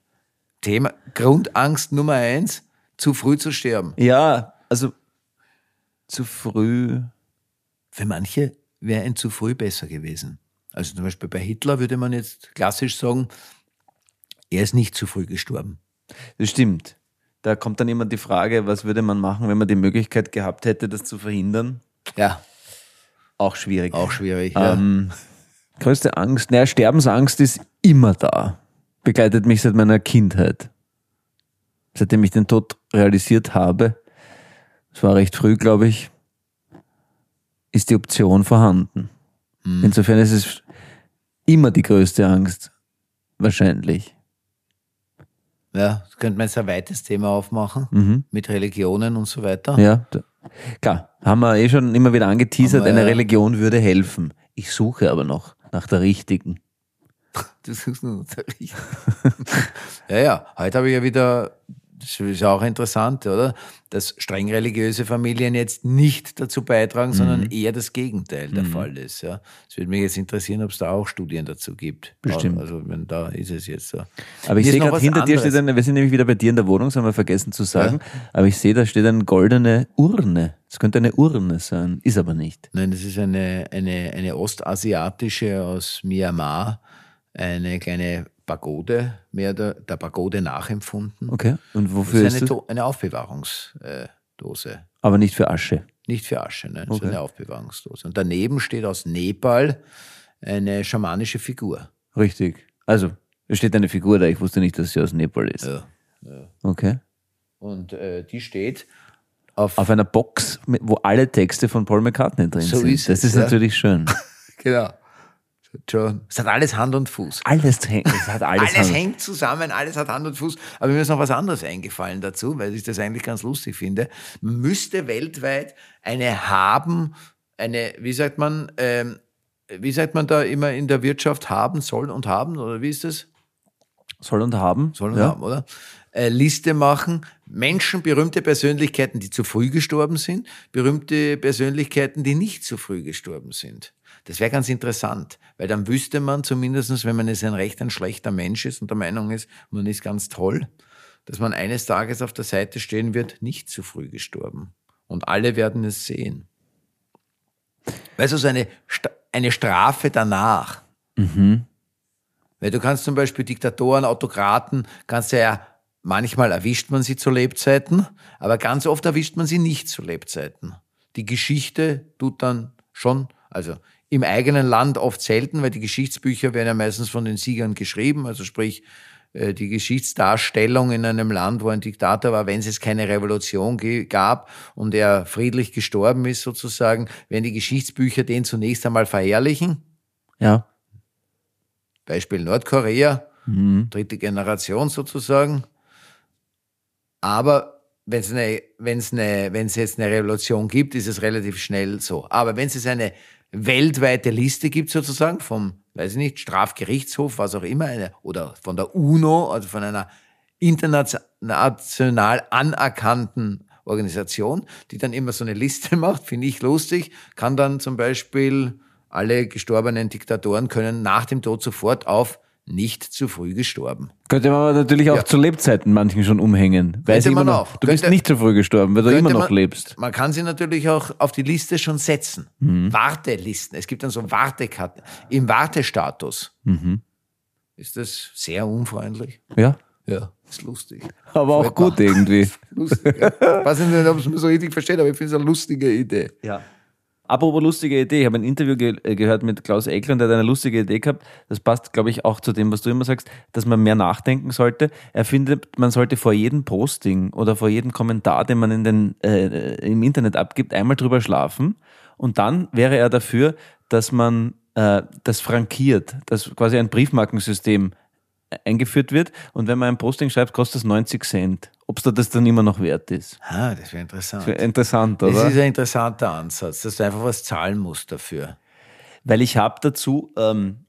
Thema Grundangst Nummer eins, zu früh zu sterben. Ja, also zu früh. Für manche wäre ein zu früh besser gewesen. Also zum Beispiel bei Hitler würde man jetzt klassisch sagen, er ist nicht zu früh gestorben. Das stimmt. Da kommt dann immer die Frage, was würde man machen, wenn man die Möglichkeit gehabt hätte, das zu verhindern? Ja, Auch schwierig. auch schwierig. Ja. Ähm, größte Angst, naja, Sterbensangst ist immer da. Begleitet mich seit meiner Kindheit. Seitdem ich den Tod realisiert habe, das war recht früh, glaube ich, ist die Option vorhanden. Insofern ist es immer die größte Angst. Wahrscheinlich. ja, das könnte man jetzt ein weites Thema aufmachen Mhm. mit Religionen und so weiter. Ja, klar, haben wir eh schon immer wieder angeteasert, wir, eine. Religion würde helfen. Ich suche aber noch nach der richtigen. Das ist nur richtig. ja, ja, heute habe ich ja wieder, das ist auch interessant, oder? Dass streng religiöse Familien jetzt nicht dazu beitragen, sondern Mhm. eher das Gegenteil der Fall ist. Ja. Es würde mich jetzt interessieren, ob es da auch Studien dazu gibt. Bestimmt. Also, wenn da ist es jetzt so. Aber ich sehe noch gerade hinter dir steht anderes. eine, wir sind nämlich wieder bei dir in der Wohnung, das haben wir vergessen zu sagen, aber ich sehe, da steht eine goldene Urne. Es könnte eine Urne sein, ist aber nicht. Nein, das ist eine, eine, eine ostasiatische aus Myanmar, eine kleine Pagode, mehr der, der Pagode nachempfunden. Okay. Und Das wofür ist ist eine, eine Aufbewahrungsdose. Aber nicht für Asche. Nicht für Asche, nein, so Okay. eine Aufbewahrungsdose. Und daneben steht aus Nepal eine schamanische Figur. Richtig. Also, es steht eine Figur da, ich wusste nicht, dass sie aus Nepal ist. Ja. Okay. Und äh, die steht auf, Auf einer Box, wo alle Texte von Paul McCartney drin So sind. ist das es, ist ja. natürlich schön. genau. Schon. Es hat alles Hand und Fuß. Alles hängt, es hat alles, Alles hängt zusammen, alles hat Hand und Fuß. Aber mir ist noch was anderes eingefallen dazu, weil ich das eigentlich ganz lustig finde. Man müsste weltweit eine haben, eine, wie sagt man, ähm, wie sagt man da immer in der Wirtschaft haben, soll und haben, oder wie ist das? Soll und haben. Soll und ja. haben, oder? Äh, Liste machen. Menschen, berühmte Persönlichkeiten, die zu früh gestorben sind, berühmte Persönlichkeiten, die nicht zu früh gestorben sind. Das wäre ganz interessant, weil dann wüsste man zumindestens, wenn man jetzt ein recht ein schlechter Mensch ist und der Meinung ist, man ist ganz toll, dass man eines Tages auf der Seite stehen wird, nicht zu früh gestorben. Und alle werden es sehen. Weißt du, so eine, eine Strafe danach. Weil du kannst zum Beispiel Diktatoren, Autokraten, kannst du ja, manchmal erwischt man sie zu Lebzeiten, aber ganz oft erwischt man sie nicht zu Lebzeiten. Die Geschichte tut dann schon, also im eigenen Land oft selten, weil die Geschichtsbücher werden ja meistens von den Siegern geschrieben, also sprich, äh, die Geschichtsdarstellung in einem Land, wo ein Diktator war, wenn es jetzt keine Revolution gab und er friedlich gestorben ist sozusagen, werden die Geschichtsbücher den zunächst einmal verherrlichen. Ja. Beispiel Nordkorea, Mhm. dritte Generation sozusagen. Aber wenn es eine, wenn's eine, wenn's jetzt eine Revolution gibt, ist es relativ schnell so. Aber wenn es eine weltweite Liste gibt sozusagen vom, weiß ich nicht, Strafgerichtshof, was auch immer, eine, oder von der UNO, also von einer international anerkannten Organisation, die dann immer so eine Liste macht, finde ich lustig, kann dann zum Beispiel alle gestorbenen Diktatoren können nach dem Tod sofort auf nicht zu früh gestorben. Könnte man aber natürlich auch Ja. zu Lebzeiten manchen schon umhängen. Sie immer noch, auch. Du bist Könnte- nicht zu früh gestorben, weil du immer noch man- lebst. Man kann sie natürlich auch auf die Liste schon setzen. Wartelisten. Es gibt dann so Wartekarten. Im Wartestatus. Ist das sehr unfreundlich? Ja. Ja, ist lustig. Aber auch gut irgendwie. Lustig. Ja. Weiß nicht, ob es mir so richtig versteht, aber ich finde es eine lustige Idee. Ja. Apropos lustige Idee, ich habe ein Interview ge äh, gehört mit Klaus Eckler und der hat eine lustige Idee gehabt. Das passt, glaube ich, auch zu dem, was du immer sagst, dass man mehr nachdenken sollte. Er findet, man sollte vor jedem Posting oder vor jedem Kommentar, den man in den, äh, im Internet abgibt, einmal drüber schlafen. Und dann wäre er dafür, dass man äh, das frankiert, dass quasi ein Briefmarkensystem eingeführt wird. Und wenn man ein Posting schreibt, kostet es 90 Cent. Ob es da das dann immer noch wert ist. Ah, das wäre interessant. Wäre Interessant, Das oder? ist ein interessanter Ansatz, dass du einfach was zahlen musst dafür. Weil ich habe dazu, ähm,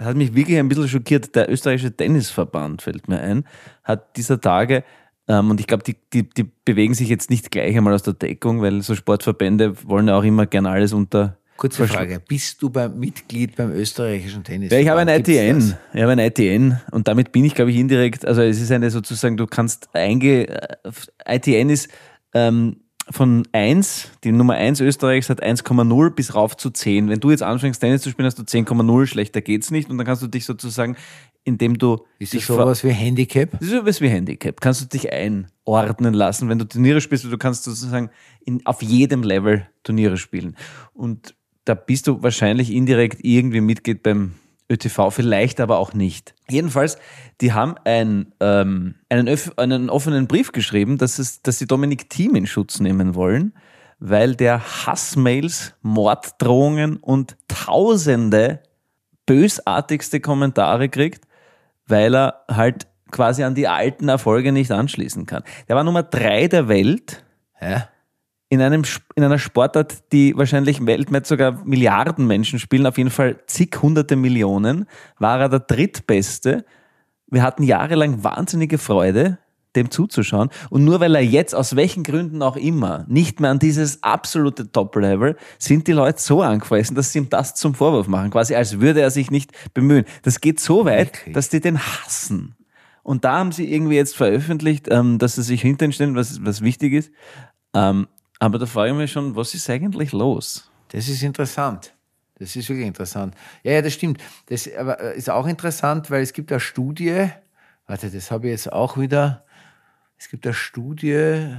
hat mich wirklich ein bisschen schockiert, der österreichische Tennisverband, fällt mir ein, hat dieser Tage, ähm, und ich glaube, die, die, die bewegen sich jetzt nicht gleich einmal aus der Deckung, weil so Sportverbände wollen ja auch immer gern alles unter. Kurze Frage, bist du beim Mitglied beim österreichischen Tennis? Ja, ich habe ein ITN. Ich habe ein ITN und damit bin ich, glaube ich, indirekt, also es ist eine sozusagen, du kannst einge, äh, ITN ist ähm, von 1, die Nummer 1 Österreichs hat 1,0 bis rauf zu 10. Wenn du jetzt anfängst, Tennis zu spielen, hast du 10,0 schlechter geht's nicht und dann kannst du dich sozusagen, indem du Ist das sowas wie Handicap? das ist sowas wie Handicap. Kannst du dich einordnen lassen, wenn du Turniere spielst, du kannst sozusagen in, auf jedem Level Turniere spielen. Und da bist du wahrscheinlich indirekt irgendwie Mitglied beim ÖTV, vielleicht aber auch nicht. Jedenfalls, die haben ein, ähm, einen, einen offenen Brief geschrieben, dass, es, dass sie Dominik Thiem in Schutz nehmen wollen, weil der Hassmails, Morddrohungen und tausende bösartigste Kommentare kriegt, weil er halt quasi an die alten Erfolge nicht anschließen kann. Der war Nummer drei der Welt Ja? In, einem, in einer Sportart, die wahrscheinlich weltweit sogar Milliarden Menschen spielen, auf jeden Fall zig hunderte Millionen, war er der drittbeste. Wir hatten jahrelang wahnsinnige Freude, dem zuzuschauen. Und nur weil er jetzt, aus welchen Gründen auch immer, nicht mehr an dieses absolute Top-Level, sind die Leute so angefressen, dass sie ihm das zum Vorwurf machen. Quasi als würde er sich nicht bemühen. Das geht so weit, Wirklich? dass die den hassen. Und da haben sie irgendwie jetzt veröffentlicht, ähm, dass sie sich hinterstehen, stellen, was, was wichtig ist. Ähm, aber da frage ich mich schon, was ist eigentlich los? Das ist interessant. Das ist wirklich interessant. Ja, ja, das stimmt. Das äh, ist auch interessant, weil es gibt eine Studie, warte, das habe ich jetzt auch wieder, es gibt eine Studie,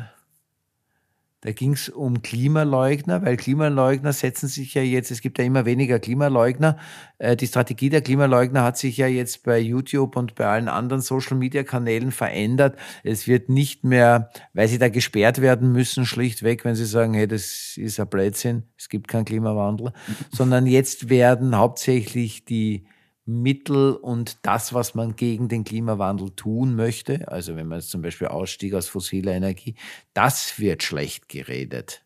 da ging es um Klimaleugner, weil Klimaleugner setzen sich ja jetzt, es gibt ja immer weniger Klimaleugner. Äh, Die Strategie der Klimaleugner hat sich ja jetzt bei YouTube und bei allen anderen Social-Media-Kanälen verändert. Es wird nicht mehr, weil sie da gesperrt werden müssen, schlichtweg, wenn sie sagen, hey, das ist ein Blödsinn, es gibt keinen Klimawandel, sondern jetzt werden hauptsächlich die Mittel und das, was man gegen den Klimawandel tun möchte, also wenn man jetzt zum Beispiel Ausstieg aus fossiler Energie, das wird schlecht geredet.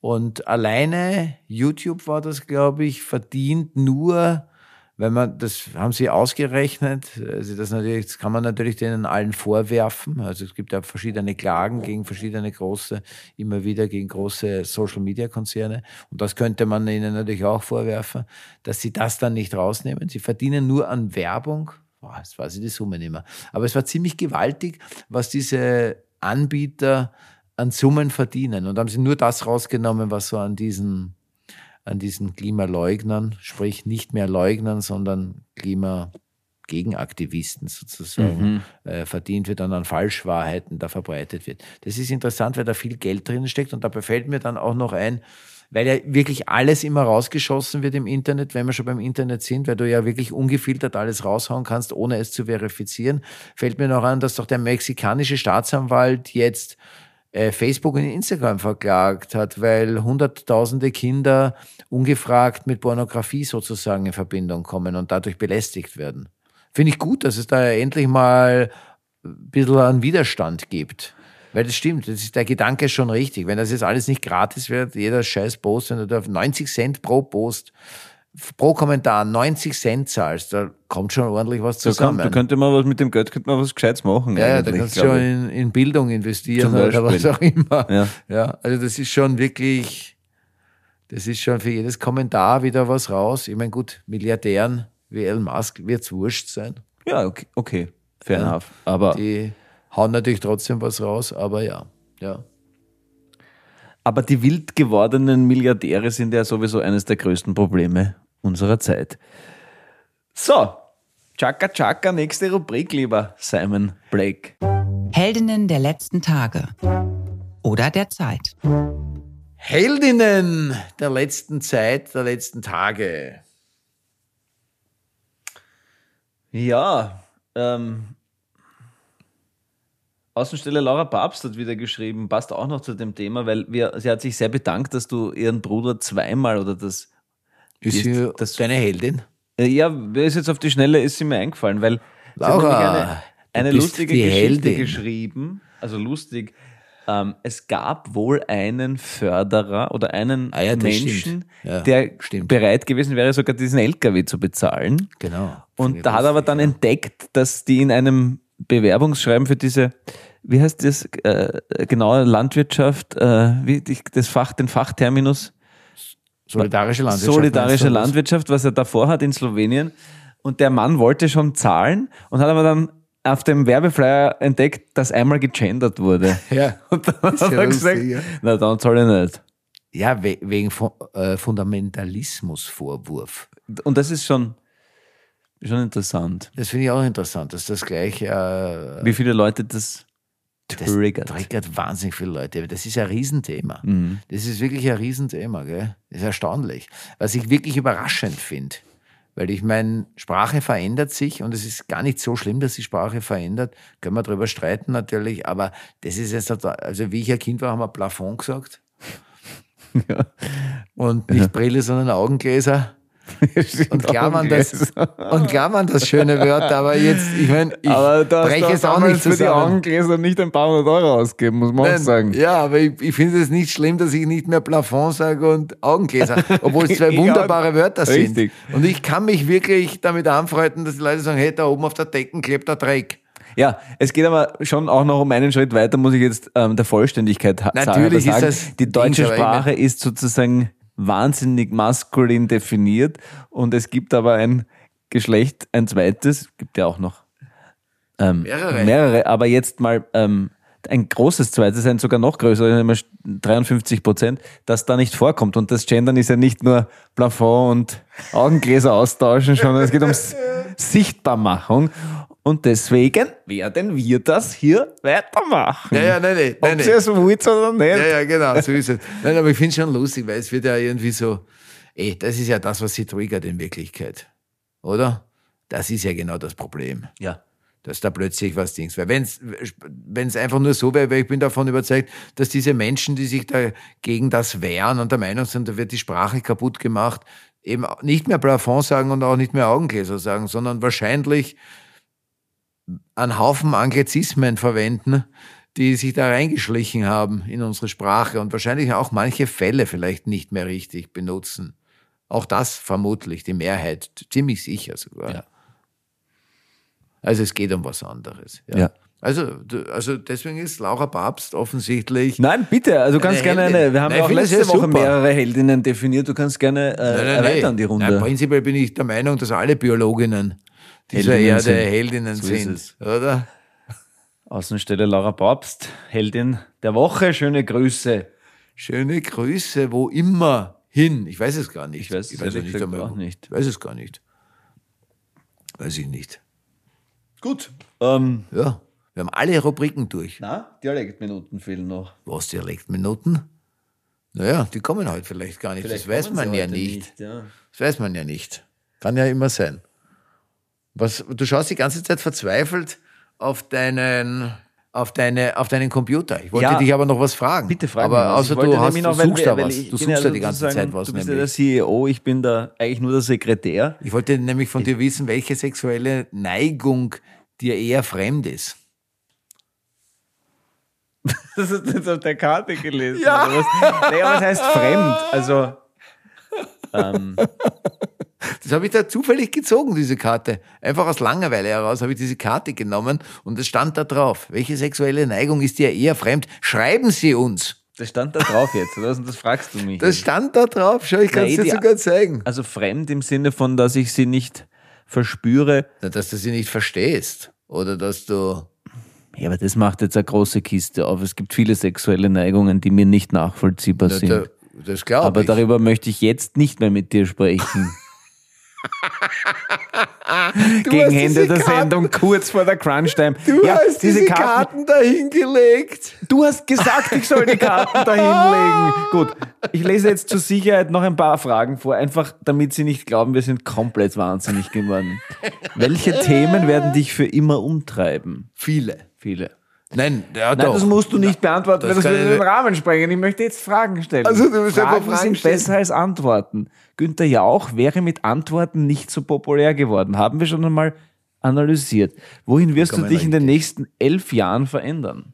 Und alleine YouTube war das, glaube ich, verdient nur, wenn man, das haben sie ausgerechnet, also das natürlich, das kann man natürlich denen allen vorwerfen. Also es gibt ja verschiedene Klagen gegen verschiedene große, immer wieder gegen große Social Media Konzerne. Und das könnte man ihnen natürlich auch vorwerfen, dass sie das dann nicht rausnehmen. Sie verdienen nur an Werbung. Boah, jetzt weiß ich die Summe nicht mehr. Aber es war ziemlich gewaltig, was diese Anbieter an Summen verdienen. Und haben sie nur das rausgenommen, was so an diesen an diesen Klimaleugnern, sprich nicht mehr Leugnern, sondern Klimagegenaktivisten sozusagen äh, verdient wird und an Falschwahrheiten da verbreitet wird. Das ist interessant, weil da viel Geld drin steckt und dabei fällt mir dann auch noch ein, weil ja wirklich alles immer rausgeschossen wird im Internet, wenn wir schon beim Internet sind, weil du ja wirklich ungefiltert alles raushauen kannst, ohne es zu verifizieren, fällt mir noch an, dass doch der mexikanische Staatsanwalt jetzt Facebook und Instagram verklagt hat, weil hunderttausende Kinder ungefragt mit Pornografie sozusagen in Verbindung kommen und dadurch belästigt werden. Finde ich gut, dass es da endlich mal ein bisschen an Widerstand gibt. Weil das stimmt, das ist, der Gedanke ist schon richtig. Wenn das jetzt alles nicht gratis wird, jeder scheiß Post, wenn du da 90 Cent pro Post, pro Kommentar 90 Cent zahlst, da kommt schon ordentlich was Da, kann, zusammen. da könnte man was mit dem Geld könnte man was Gescheites machen. Ja, ja, da kannst du schon in, in Bildung investieren oder was auch immer. Ja. ja, also das ist schon wirklich, das ist schon für jedes Kommentar wieder was raus. Ich meine, gut, Milliardären wie Elon Musk wird's wurscht sein. Ja, okay, okay. fair Ja. enough. Aber, Die hauen natürlich trotzdem was raus, aber ja. Ja. aber die wild gewordenen Milliardäre sind ja sowieso eines der größten Probleme unserer Zeit. So, Chaka Chaka, nächste Rubrik, lieber Simon Blake. Heldinnen der letzten Tage oder der Zeit. Heldinnen der letzten Zeit, der letzten Tage. Ja, ähm, Außenstelle Laura Papst hat wieder geschrieben, passt auch noch zu dem Thema, weil wir, sie hat sich sehr bedankt, dass du ihren Bruder zweimal oder das, Ist Ist das- deine Heldin? Äh, ja, ist jetzt auf die Schnelle, ist sie mir eingefallen, weil Laura, eine, eine lustige die Geschichte Heldin. geschrieben, also lustig. Ähm, es gab wohl einen Förderer oder einen Ah ja, Menschen, stimmt. Ja, der stimmt. bereit gewesen wäre, sogar diesen LKW zu bezahlen. Genau. Und da hat er aber dann entdeckt, dass die in einem Bewerbungsschreiben für diese, wie heißt das, äh, genaue Landwirtschaft, äh, wie, das Fach, den Fachterminus, Solidarische Landwirtschaft. solidarische? Landwirtschaft, was er davor hat in Slowenien. Und der Mann wollte schon zahlen und hat aber dann auf dem Werbeflyer entdeckt, dass einmal gegendert wurde. Ja. Und dann hat er lustig, gesagt, ja. na dann zahle ich nicht. Ja, we wegen äh, Fundamentalismusvorwurf. Und das ist schon, schon interessant, Das finde ich auch interessant, dass das gleich äh, wie viele Leute das das triggert. triggert wahnsinnig viele Leute. Das ist ein Riesenthema. Mhm. Das ist wirklich ein Riesenthema, gell? Das ist erstaunlich. Was ich wirklich überraschend finde. Weil ich meine, Sprache verändert sich und es ist gar nicht so schlimm, dass die Sprache verändert. Können wir darüber streiten natürlich, aber das ist jetzt, total- also wie ich ein Kind war, haben wir Plafond gesagt. Ja. Und nicht Brille, sondern Augengläser. Und klar waren das, und klar waren das schöne Wörter, aber jetzt, ich meine, ich Aber breche es auch nicht für die zusammen. Augengläser nicht ein paar hundert Euro ausgeben, muss man auch Nein, sagen. Ja, aber ich, ich finde es nicht schlimm, dass ich nicht mehr Plafond sage und Augengläser, obwohl es zwei wunderbare Wörter sind. richtig. Und ich kann mich wirklich damit anfreunden, dass die Leute sagen, hey, da oben auf der Decken klebt der Dreck. Ja, es geht aber schon auch noch um einen Schritt weiter, muss ich jetzt ähm, der Vollständigkeit Natürlich sagen. ist das Die deutsche Sprache ist sozusagen wahnsinnig maskulin definiert und es gibt aber ein Geschlecht, ein zweites, gibt ja auch noch ähm, Mehrere. mehrere, aber jetzt mal ähm, ein großes zweites, ein sogar noch größer, nämlich 53 Prozent, das da nicht vorkommt. Und das Gendern ist ja nicht nur Plafond und Augengläser austauschen, sondern es geht ums Sichtbarmachung. Und deswegen werden wir das hier weitermachen. Ja, ja, nein, nein, nein, Ob nein. ihr es wollt oder nicht. Ja, ja, genau, so ist es. Nein, aber ich finde es schon lustig, weil es wird ja irgendwie so, ey, das ist ja das, was sie triggert in Wirklichkeit. Oder? Das ist ja genau das Problem. Ja. Dass da plötzlich was Dings. Weil wenn es einfach nur so wäre, weil ich bin davon überzeugt, dass diese Menschen, die sich da gegen das wehren und der Meinung sind, da wird die Sprache kaputt gemacht, eben nicht mehr Plafond sagen und auch nicht mehr Augengläser sagen, sondern wahrscheinlich einen Haufen Anglizismen verwenden, die sich da reingeschlichen haben in unsere Sprache und wahrscheinlich auch manche Fälle vielleicht nicht mehr richtig benutzen. Auch das vermutlich, die Mehrheit, ziemlich sicher sogar. Ja. Also es geht um was anderes. Ja. Ja. Also, also deswegen ist Laura Papst offensichtlich. Nein, bitte, also du kannst gerne eine, wir haben Nein, ja ich auch es letzte Woche super. mehrere Heldinnen definiert, du kannst gerne äh, erweitern die Runde. Nein, prinzipiell bin ich der Meinung, dass alle Biologinnen dieser Heldinnen Erde sind. Heldinnen So sind. es. Oder? Außenstelle Laura Papst, Heldin der Woche, schöne Grüße. Schöne Grüße, wo immer hin. Ich weiß es gar nicht. Ich weiß es ehrlich gesagt auch nicht. Ich weiß es gar nicht. Weiß ich nicht. Gut. Ähm, Ja, wir haben alle Rubriken durch. na, Dialektminuten fehlen noch. Was, Dialektminuten? Naja, die kommen heute vielleicht gar nicht. das weiß man ja heute nicht. ja. Das weiß man ja nicht. Kann ja immer sein. Was, du schaust die ganze Zeit verzweifelt auf deinen, auf deine, auf deinen Computer. Ich wollte Ja. dich aber noch was fragen. Bitte frag aber außer du, hast, nämlich du noch, weil- suchst da was. ich Du bin suchst ja die ganze Zeit was. Du bist ja der Nämlich. CEO, ich bin da eigentlich nur der Sekretär. Ich wollte nämlich von dir wissen, welche sexuelle Neigung dir eher fremd ist. Das hast du jetzt auf der Karte gelesen. Ja. Oder was? Naja, was heißt fremd? Also, ähm, Das habe ich da zufällig gezogen, diese Karte. Einfach aus Langeweile heraus habe ich diese Karte genommen und es stand da drauf. Welche sexuelle Neigung ist dir eher fremd? Schreiben Sie uns. das stand da drauf jetzt, oder? Und das fragst du mich. Das stand da drauf. Schau, ich kann es dir sogar zeigen. also fremd im Sinne von, dass ich sie nicht verspüre, Na, dass du sie nicht verstehst. Oder dass du. ja, aber das macht jetzt eine große Kiste auf. Es gibt viele sexuelle Neigungen, die mir nicht nachvollziehbar Na, sind. da, das glaube aber ich. darüber möchte ich jetzt nicht mehr mit dir sprechen. Gegen Ende diese der Karten- Sendung, kurz vor der Crunch-Time. Du ja, hast diese Karten, dahin gelegt. Du hast gesagt, ich soll die Karten da hinlegen. Gut, ich lese jetzt zur Sicherheit noch ein paar Fragen vor, einfach damit Sie nicht glauben, wir sind komplett wahnsinnig geworden. Welche Themen werden dich für immer umtreiben? Viele. Viele. Nein, ja, Nein, doch. das musst du nicht beantworten, weil das das würde den Rahmen sprengen. Ich möchte jetzt Fragen stellen. Also, du musst Fragen Fragen sind stellen. besser als Antworten. Günther Jauch wäre mit Antworten nicht so populär geworden. Haben wir schon einmal analysiert. Wohin wirst du dich in den nächsten elf Jahren verändern?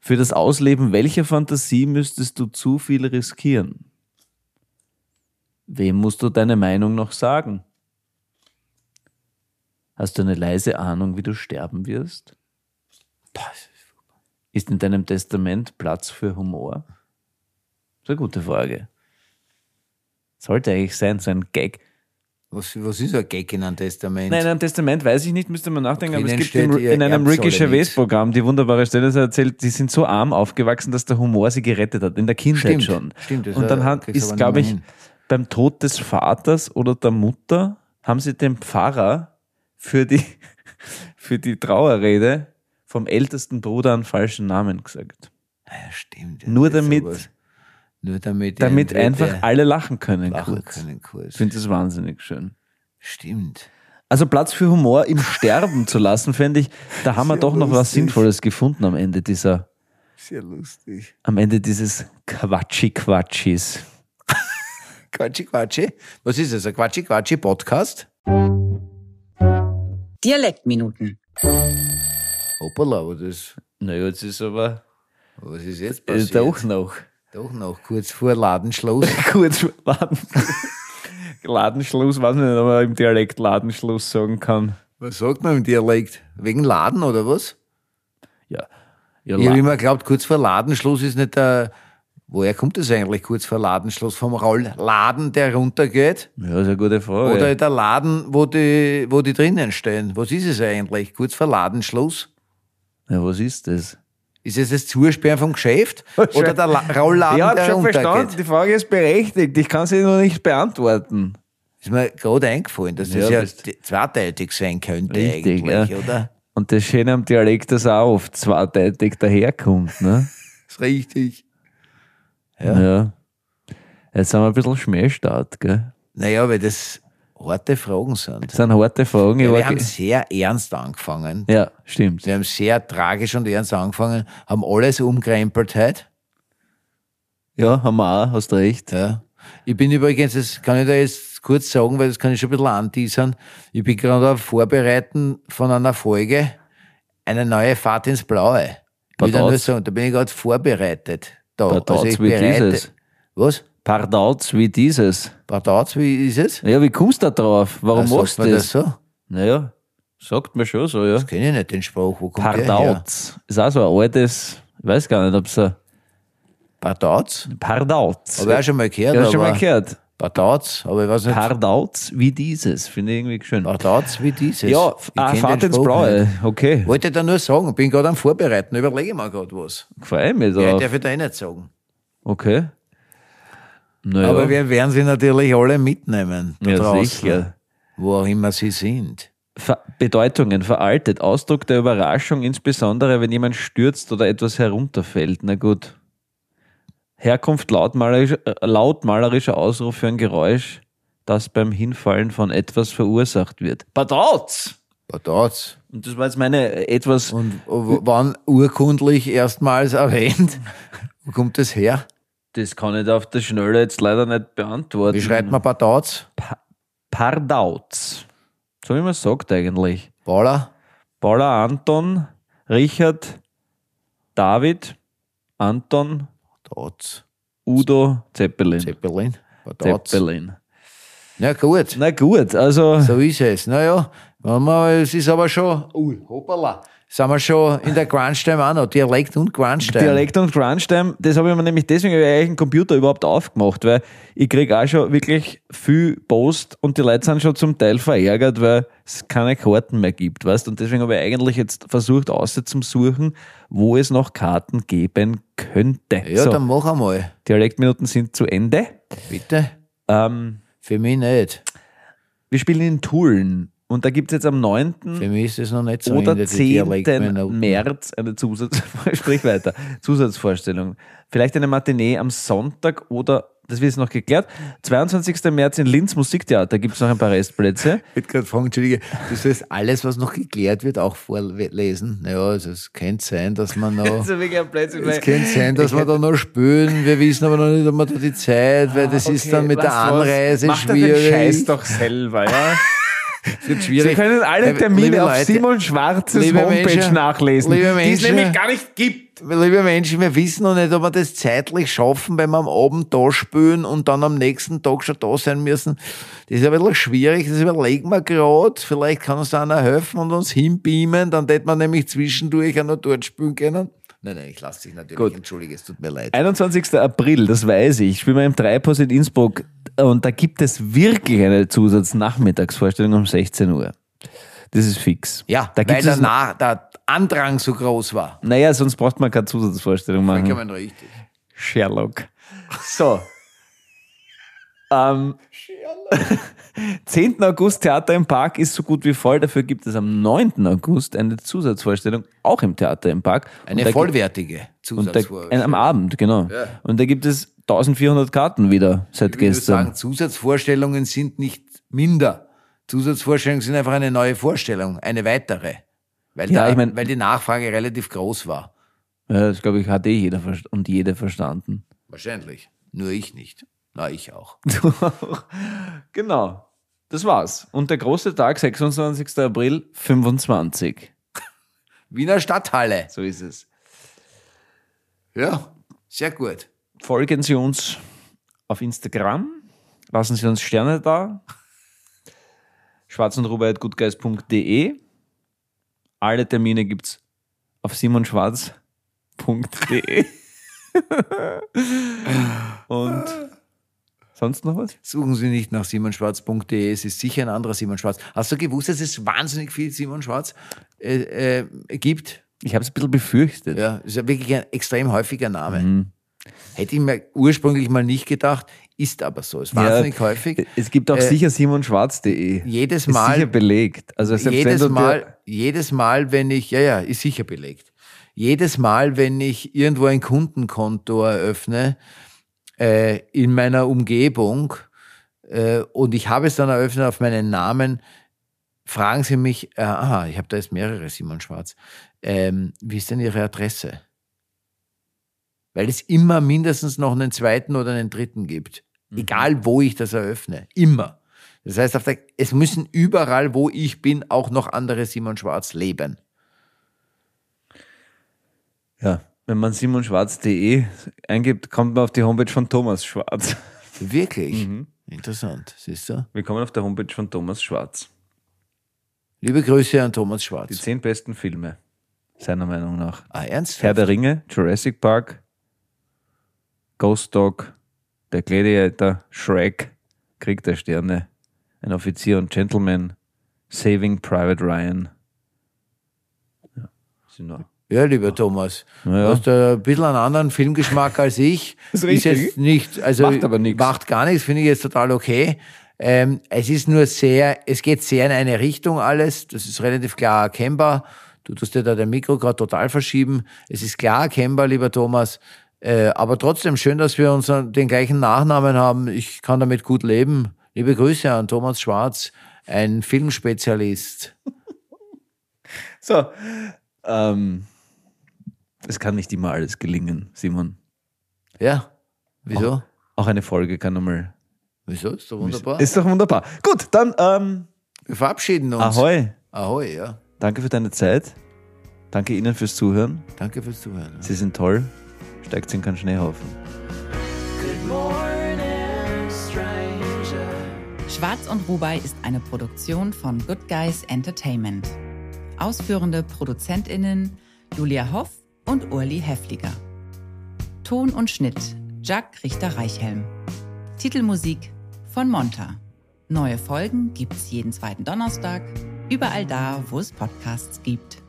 Für das Ausleben welcher Fantasie müsstest du zu viel riskieren? Wem musst du deine Meinung noch sagen? Hast du eine leise Ahnung, wie du sterben wirst? Ist in deinem Testament Platz für Humor? Das ist eine gute Frage. Sollte eigentlich sein, so ein Gag. Was, was ist ein Gag in einem Testament? Nein, in einem Testament weiß ich nicht, müsste man nachdenken, aber es gibt in, in einem Ricky. Gervais-Programm die wunderbare Stelle, sie erzählt, die sind so arm aufgewachsen, dass der Humor sie gerettet hat, in der Kindheit Stimmt, schon. stimmt, das Und dann war- hat, ist, glaube ich, hin. beim Tod des Vaters oder der Mutter, haben sie dem Pfarrer für die, für die Trauerrede vom ältesten Bruder einen falschen Namen gesagt. Ja, stimmt. Nur das ist damit- sowas. Nur damit, Damit einfach alle lachen können. lachen kurz. können kurz. Ich finde das wahnsinnig schön. Stimmt. Also Platz für Humor im Sterben zu lassen, fände ich, da haben wir Sehr doch noch was lustig. Sinnvolles gefunden am Ende dieser, Sehr lustig. am Ende dieses Quatschi-Quatschis. Quatschi Quatschi. Was ist das? Ein Quatschi Quatschi Podcast? Dialektminuten. Hoppala, aber das. Naja, jetzt ist aber Was ist jetzt äh, passiert? doch noch. Doch noch kurz vor Ladenschluss. Kurz Laden, Ladenschluss, weiß nicht, ob man im Dialekt Ladenschluss sagen kann. was sagt man im Dialekt? Wegen Laden oder was? Ja, ja, Ich habe immer geglaubt, kurz vor Ladenschluss ist nicht der. Woher kommt das eigentlich kurz vor Ladenschluss? Vom Rollladen, der runtergeht? ja das ist eine gute Frage. Oder der Laden, wo die, wo die drinnen stehen? Was ist es eigentlich? Kurz vor Ladenschluss? ja, was ist das? Ist es das Zusperren vom Geschäft? Oder der La Rollladen, Ich habe der schon verstanden, die Frage ist berechtigt. Ich kann sie nur nicht beantworten. Ist mir gerade eingefallen, dass das Ja, ja, das- zweiteitig sein könnte Richtig, eigentlich, ja. oder? Und das Schöne am Dialekt, dass er auch oft zweideutig daherkommt. Ne? ist richtig. Ja. Jetzt haben wir ein bisschen Schmähstart, gell? Naja, weil das harte Fragen sind. Das sind harte Fragen. Ja, wir haben sehr ernst angefangen. ja, stimmt. Wir haben sehr tragisch und ernst angefangen, haben alles umkrempelt heute. Ja, haben wir auch, hast recht. Ja. Ich bin übrigens, das kann ich da jetzt kurz sagen, weil das kann ich schon ein bisschen anteasern. Ich bin gerade auf Vorbereiten von einer Folge, eine neue Fahrt ins Blaue. Ich will nur sagen, da bin ich gerade vorbereitet. Da. Pardon, ich wie bereite- dieses? Was? Pardauz wie dieses. Pardon, wie ist es? Ja, wie kommst du da drauf? Warum Ah, machst du man das? das so? Naja, sagt mir schon so, ja. Das kenne ich nicht, den Spruch. Wo kommt der her? Pardauz. Ist auch so ein altes, ich weiß gar nicht, ob es ein Pardauz? Pardauz. Habe ich auch schon mal gehört. ja, schon mal gehört. Pardauz, aber ich weiß nicht. Pardauz wie dieses, finde ich irgendwie schön. Pardauz wie dieses. Ja, Ich ah, Fahrt ins Blaue. Okay, Wollte ich da nur sagen, bin gerade am Vorbereiten, überlege mir gerade was. freue mich Ja, drauf. darf ich da eh nicht sagen. Okay. Naja, Aber wir werden sie natürlich alle mitnehmen. Da ja, draußen, sicher. Wo auch immer sie sind. Ver Bedeutungen veraltet. Ausdruck der Überraschung, insbesondere wenn jemand stürzt oder etwas herunterfällt. Na gut. Herkunft lautmalerischer, äh, lautmalerischer Ausruf für ein Geräusch, das beim Hinfallen von etwas verursacht wird. Padauz! Pardauz. Und das war jetzt meine äh, etwas. Und w- wann urkundlich erstmals erwähnt? Wo kommt das her? Das kann ich auf der Schnelle jetzt leider nicht beantworten. Wie schreibt man Pardauz? Pardauz. So wie man es sagt eigentlich. Paula? Paula Anton, Richard, David, Anton, Pardauz. Udo, Zeppelin. Zeppelin? Zeppelin. Ja, gut. Na gut, also So ist es. Naja, es ist aber schon, ui, hoppala, sind wir schon in der Grunge-Time auch noch. Dialekt und Grunge-Time. Dialekt und Crunch-Time, das habe ich mir nämlich deswegen eigentlich einen Computer überhaupt aufgemacht, weil ich kriege auch schon wirklich viel Post und die Leute sind schon zum Teil verärgert, weil es keine Karten mehr gibt, weißt Und deswegen habe ich eigentlich jetzt versucht, außer zum Suchen, wo es noch Karten geben könnte. Ja, so, dann mach einmal. Dialektminuten sind zu Ende. Bitte. Ähm, Für mich nicht. wir spielen in Tulln und da gibt es jetzt am 9. Für mich ist es noch nicht so oder Ende, die 10. Dialektminuten. März eine Zusatz sprich weiter, Zusatzvorstellung. Vielleicht eine Matinee am Sonntag oder, das wird jetzt noch geklärt, 22. März in Linz Musiktheater gibt es noch ein paar Restplätze. Ich würde gerade fragen, Entschuldige, du sollst alles, was noch geklärt wird, auch vorlesen. Ja, also es könnte sein, dass man noch. Es könnte sein, dass wir da noch spülen. Wir wissen aber noch nicht, ob wir da die Zeit, weil das ist dann mit der Anreise Mach schwierig. den Scheiß doch selber, ja. Es wird Sie schwierig. können alle Termine auf Leute, Simon Schwarzes Homepage Menschen, nachlesen, die es nämlich gar nicht gibt. Liebe Menschen, wir wissen noch nicht, ob wir das zeitlich schaffen, wenn wir am Abend da spülen und dann am nächsten Tag schon da sein müssen. Das ist ein bisschen schwierig, das überlegen wir gerade. Vielleicht kann uns da einer helfen und uns hinbeamen, dann hätte man nämlich zwischendurch auch noch dort spielen können. Nein, nein, ich lasse dich natürlich. Gut. Entschuldige, es tut mir leid. 21. April, das weiß ich. Ich spiele mal im Treibhaus in Innsbruck und da gibt es wirklich eine Zusatznachmittagsvorstellung um 16 Uhr. Das ist fix. Ja, da weil gibt es. danach der Andrang so groß war. Naja, sonst braucht man keine Zusatzvorstellung machen. Vollkommen richtig. Sherlock. So. ähm, 10. August Theater im Park ist so gut wie voll. Dafür gibt es am 9. August eine Zusatzvorstellung, auch im Theater im Park. Eine vollwertige da, Zusatzvorstellung. am Abend, genau. Ja. Und da gibt es 1400 Karten wieder seit Ich würde gestern. sagen, Zusatzvorstellungen sind nicht minder. Zusatzvorstellungen sind einfach eine neue Vorstellung, eine weitere. Weil, Ja, da, ich mein- weil die Nachfrage relativ groß war. Ja, das glaube ich hat eh jeder und jede verstanden. Wahrscheinlich. Nur ich nicht. Na, ich auch. genau. Das war's. Und der große Tag, 26. April, 25. Wiener Stadthalle. So ist es. Ja, sehr gut. Folgen Sie uns auf Instagram. Lassen Sie uns Sterne da. schwarzundruber.goodguys.de. Alle Termine gibt's auf simonschwarz.de. Und sonst noch was? Suchen Sie nicht nach simonschwarz.de, es ist sicher ein anderer Simon Schwarz. Hast du gewusst, dass es wahnsinnig viel Simon Schwarz äh, äh, gibt? Ich habe es ein bisschen befürchtet. Ja, ist ja wirklich ein extrem häufiger Name. Hätte ich mir ursprünglich mal nicht gedacht, ist aber so. Ist wahnsinnig Ja, häufig. Es gibt auch Äh, sicher simonschwarz.de. jedes Ist Mal- sicher belegt. Also jedes Mal, jedes Mal, wenn ich, ja, ja, ist sicher belegt. Jedes Mal, wenn ich irgendwo ein Kundenkonto eröffne, äh, in meiner Umgebung, äh, und ich habe es dann eröffnet auf meinen Namen, fragen sie mich, äh, aha, ich habe da jetzt mehrere Simon Schwarz, ähm, wie ist denn Ihre Adresse? Weil es immer mindestens noch einen zweiten oder einen dritten gibt. Egal, wo ich das eröffne. Immer. Das heißt, der, es müssen überall, wo ich bin, auch noch andere Simon Schwarz leben. Ja, wenn man simonschwarz.de eingibt, kommt man auf die Homepage von Thomas Schwarz. Wirklich? Mhm. Interessant, siehst du? Willkommen auf der Homepage von Thomas Schwarz. Liebe Grüße an Thomas Die Schwarz. zehn besten Filme, seiner Meinung nach. Ah, ernsthaft? Herr der Ringe, Jurassic Park, Ghost Dog, Der Gladiator, Shrek, Krieg der Sterne, Ein Offizier und Gentleman, Saving Private Ryan. Ja, sind noch. Ja, lieber Thomas, Naja. du hast ein bisschen einen anderen Filmgeschmack als ich. Das ist richtig. jetzt nicht, also Macht aber nichts. Macht gar nichts, finde ich jetzt total okay. Ähm, es ist nur sehr, es geht sehr in eine Richtung alles. Das ist relativ klar erkennbar. Du tust dir da dein Mikro gerade total verschieben. Es ist klar erkennbar, lieber Thomas. Äh, aber trotzdem schön, dass wir uns den gleichen Nachnamen haben. Ich kann damit gut leben. Liebe Grüße an Thomas Schwarz, ein Filmspezialist. So, ähm, es kann nicht immer alles gelingen, Simon. Ja, wieso? Auch eine Folge kann einmal. Wieso? Ist doch wunderbar. Ist doch wunderbar. Gut, dann ähm, Wir verabschieden uns. Ahoi. Ahoi, ja. Danke für deine Zeit. Danke Ihnen fürs Zuhören. Danke fürs Zuhören. Sie sind toll. Steigt in keinen Schneehaufen. Good morning, stranger. Schwarz und Rubai ist eine Produktion von Good Guys Entertainment. Ausführende ProduzentInnen Julia Hoff und Urli Hefliger. Ton und Schnitt Jack Richter-Reichhelm. Titelmusik von Monta. Neue Folgen gibt's jeden zweiten Donnerstag, überall da, wo es Podcasts gibt.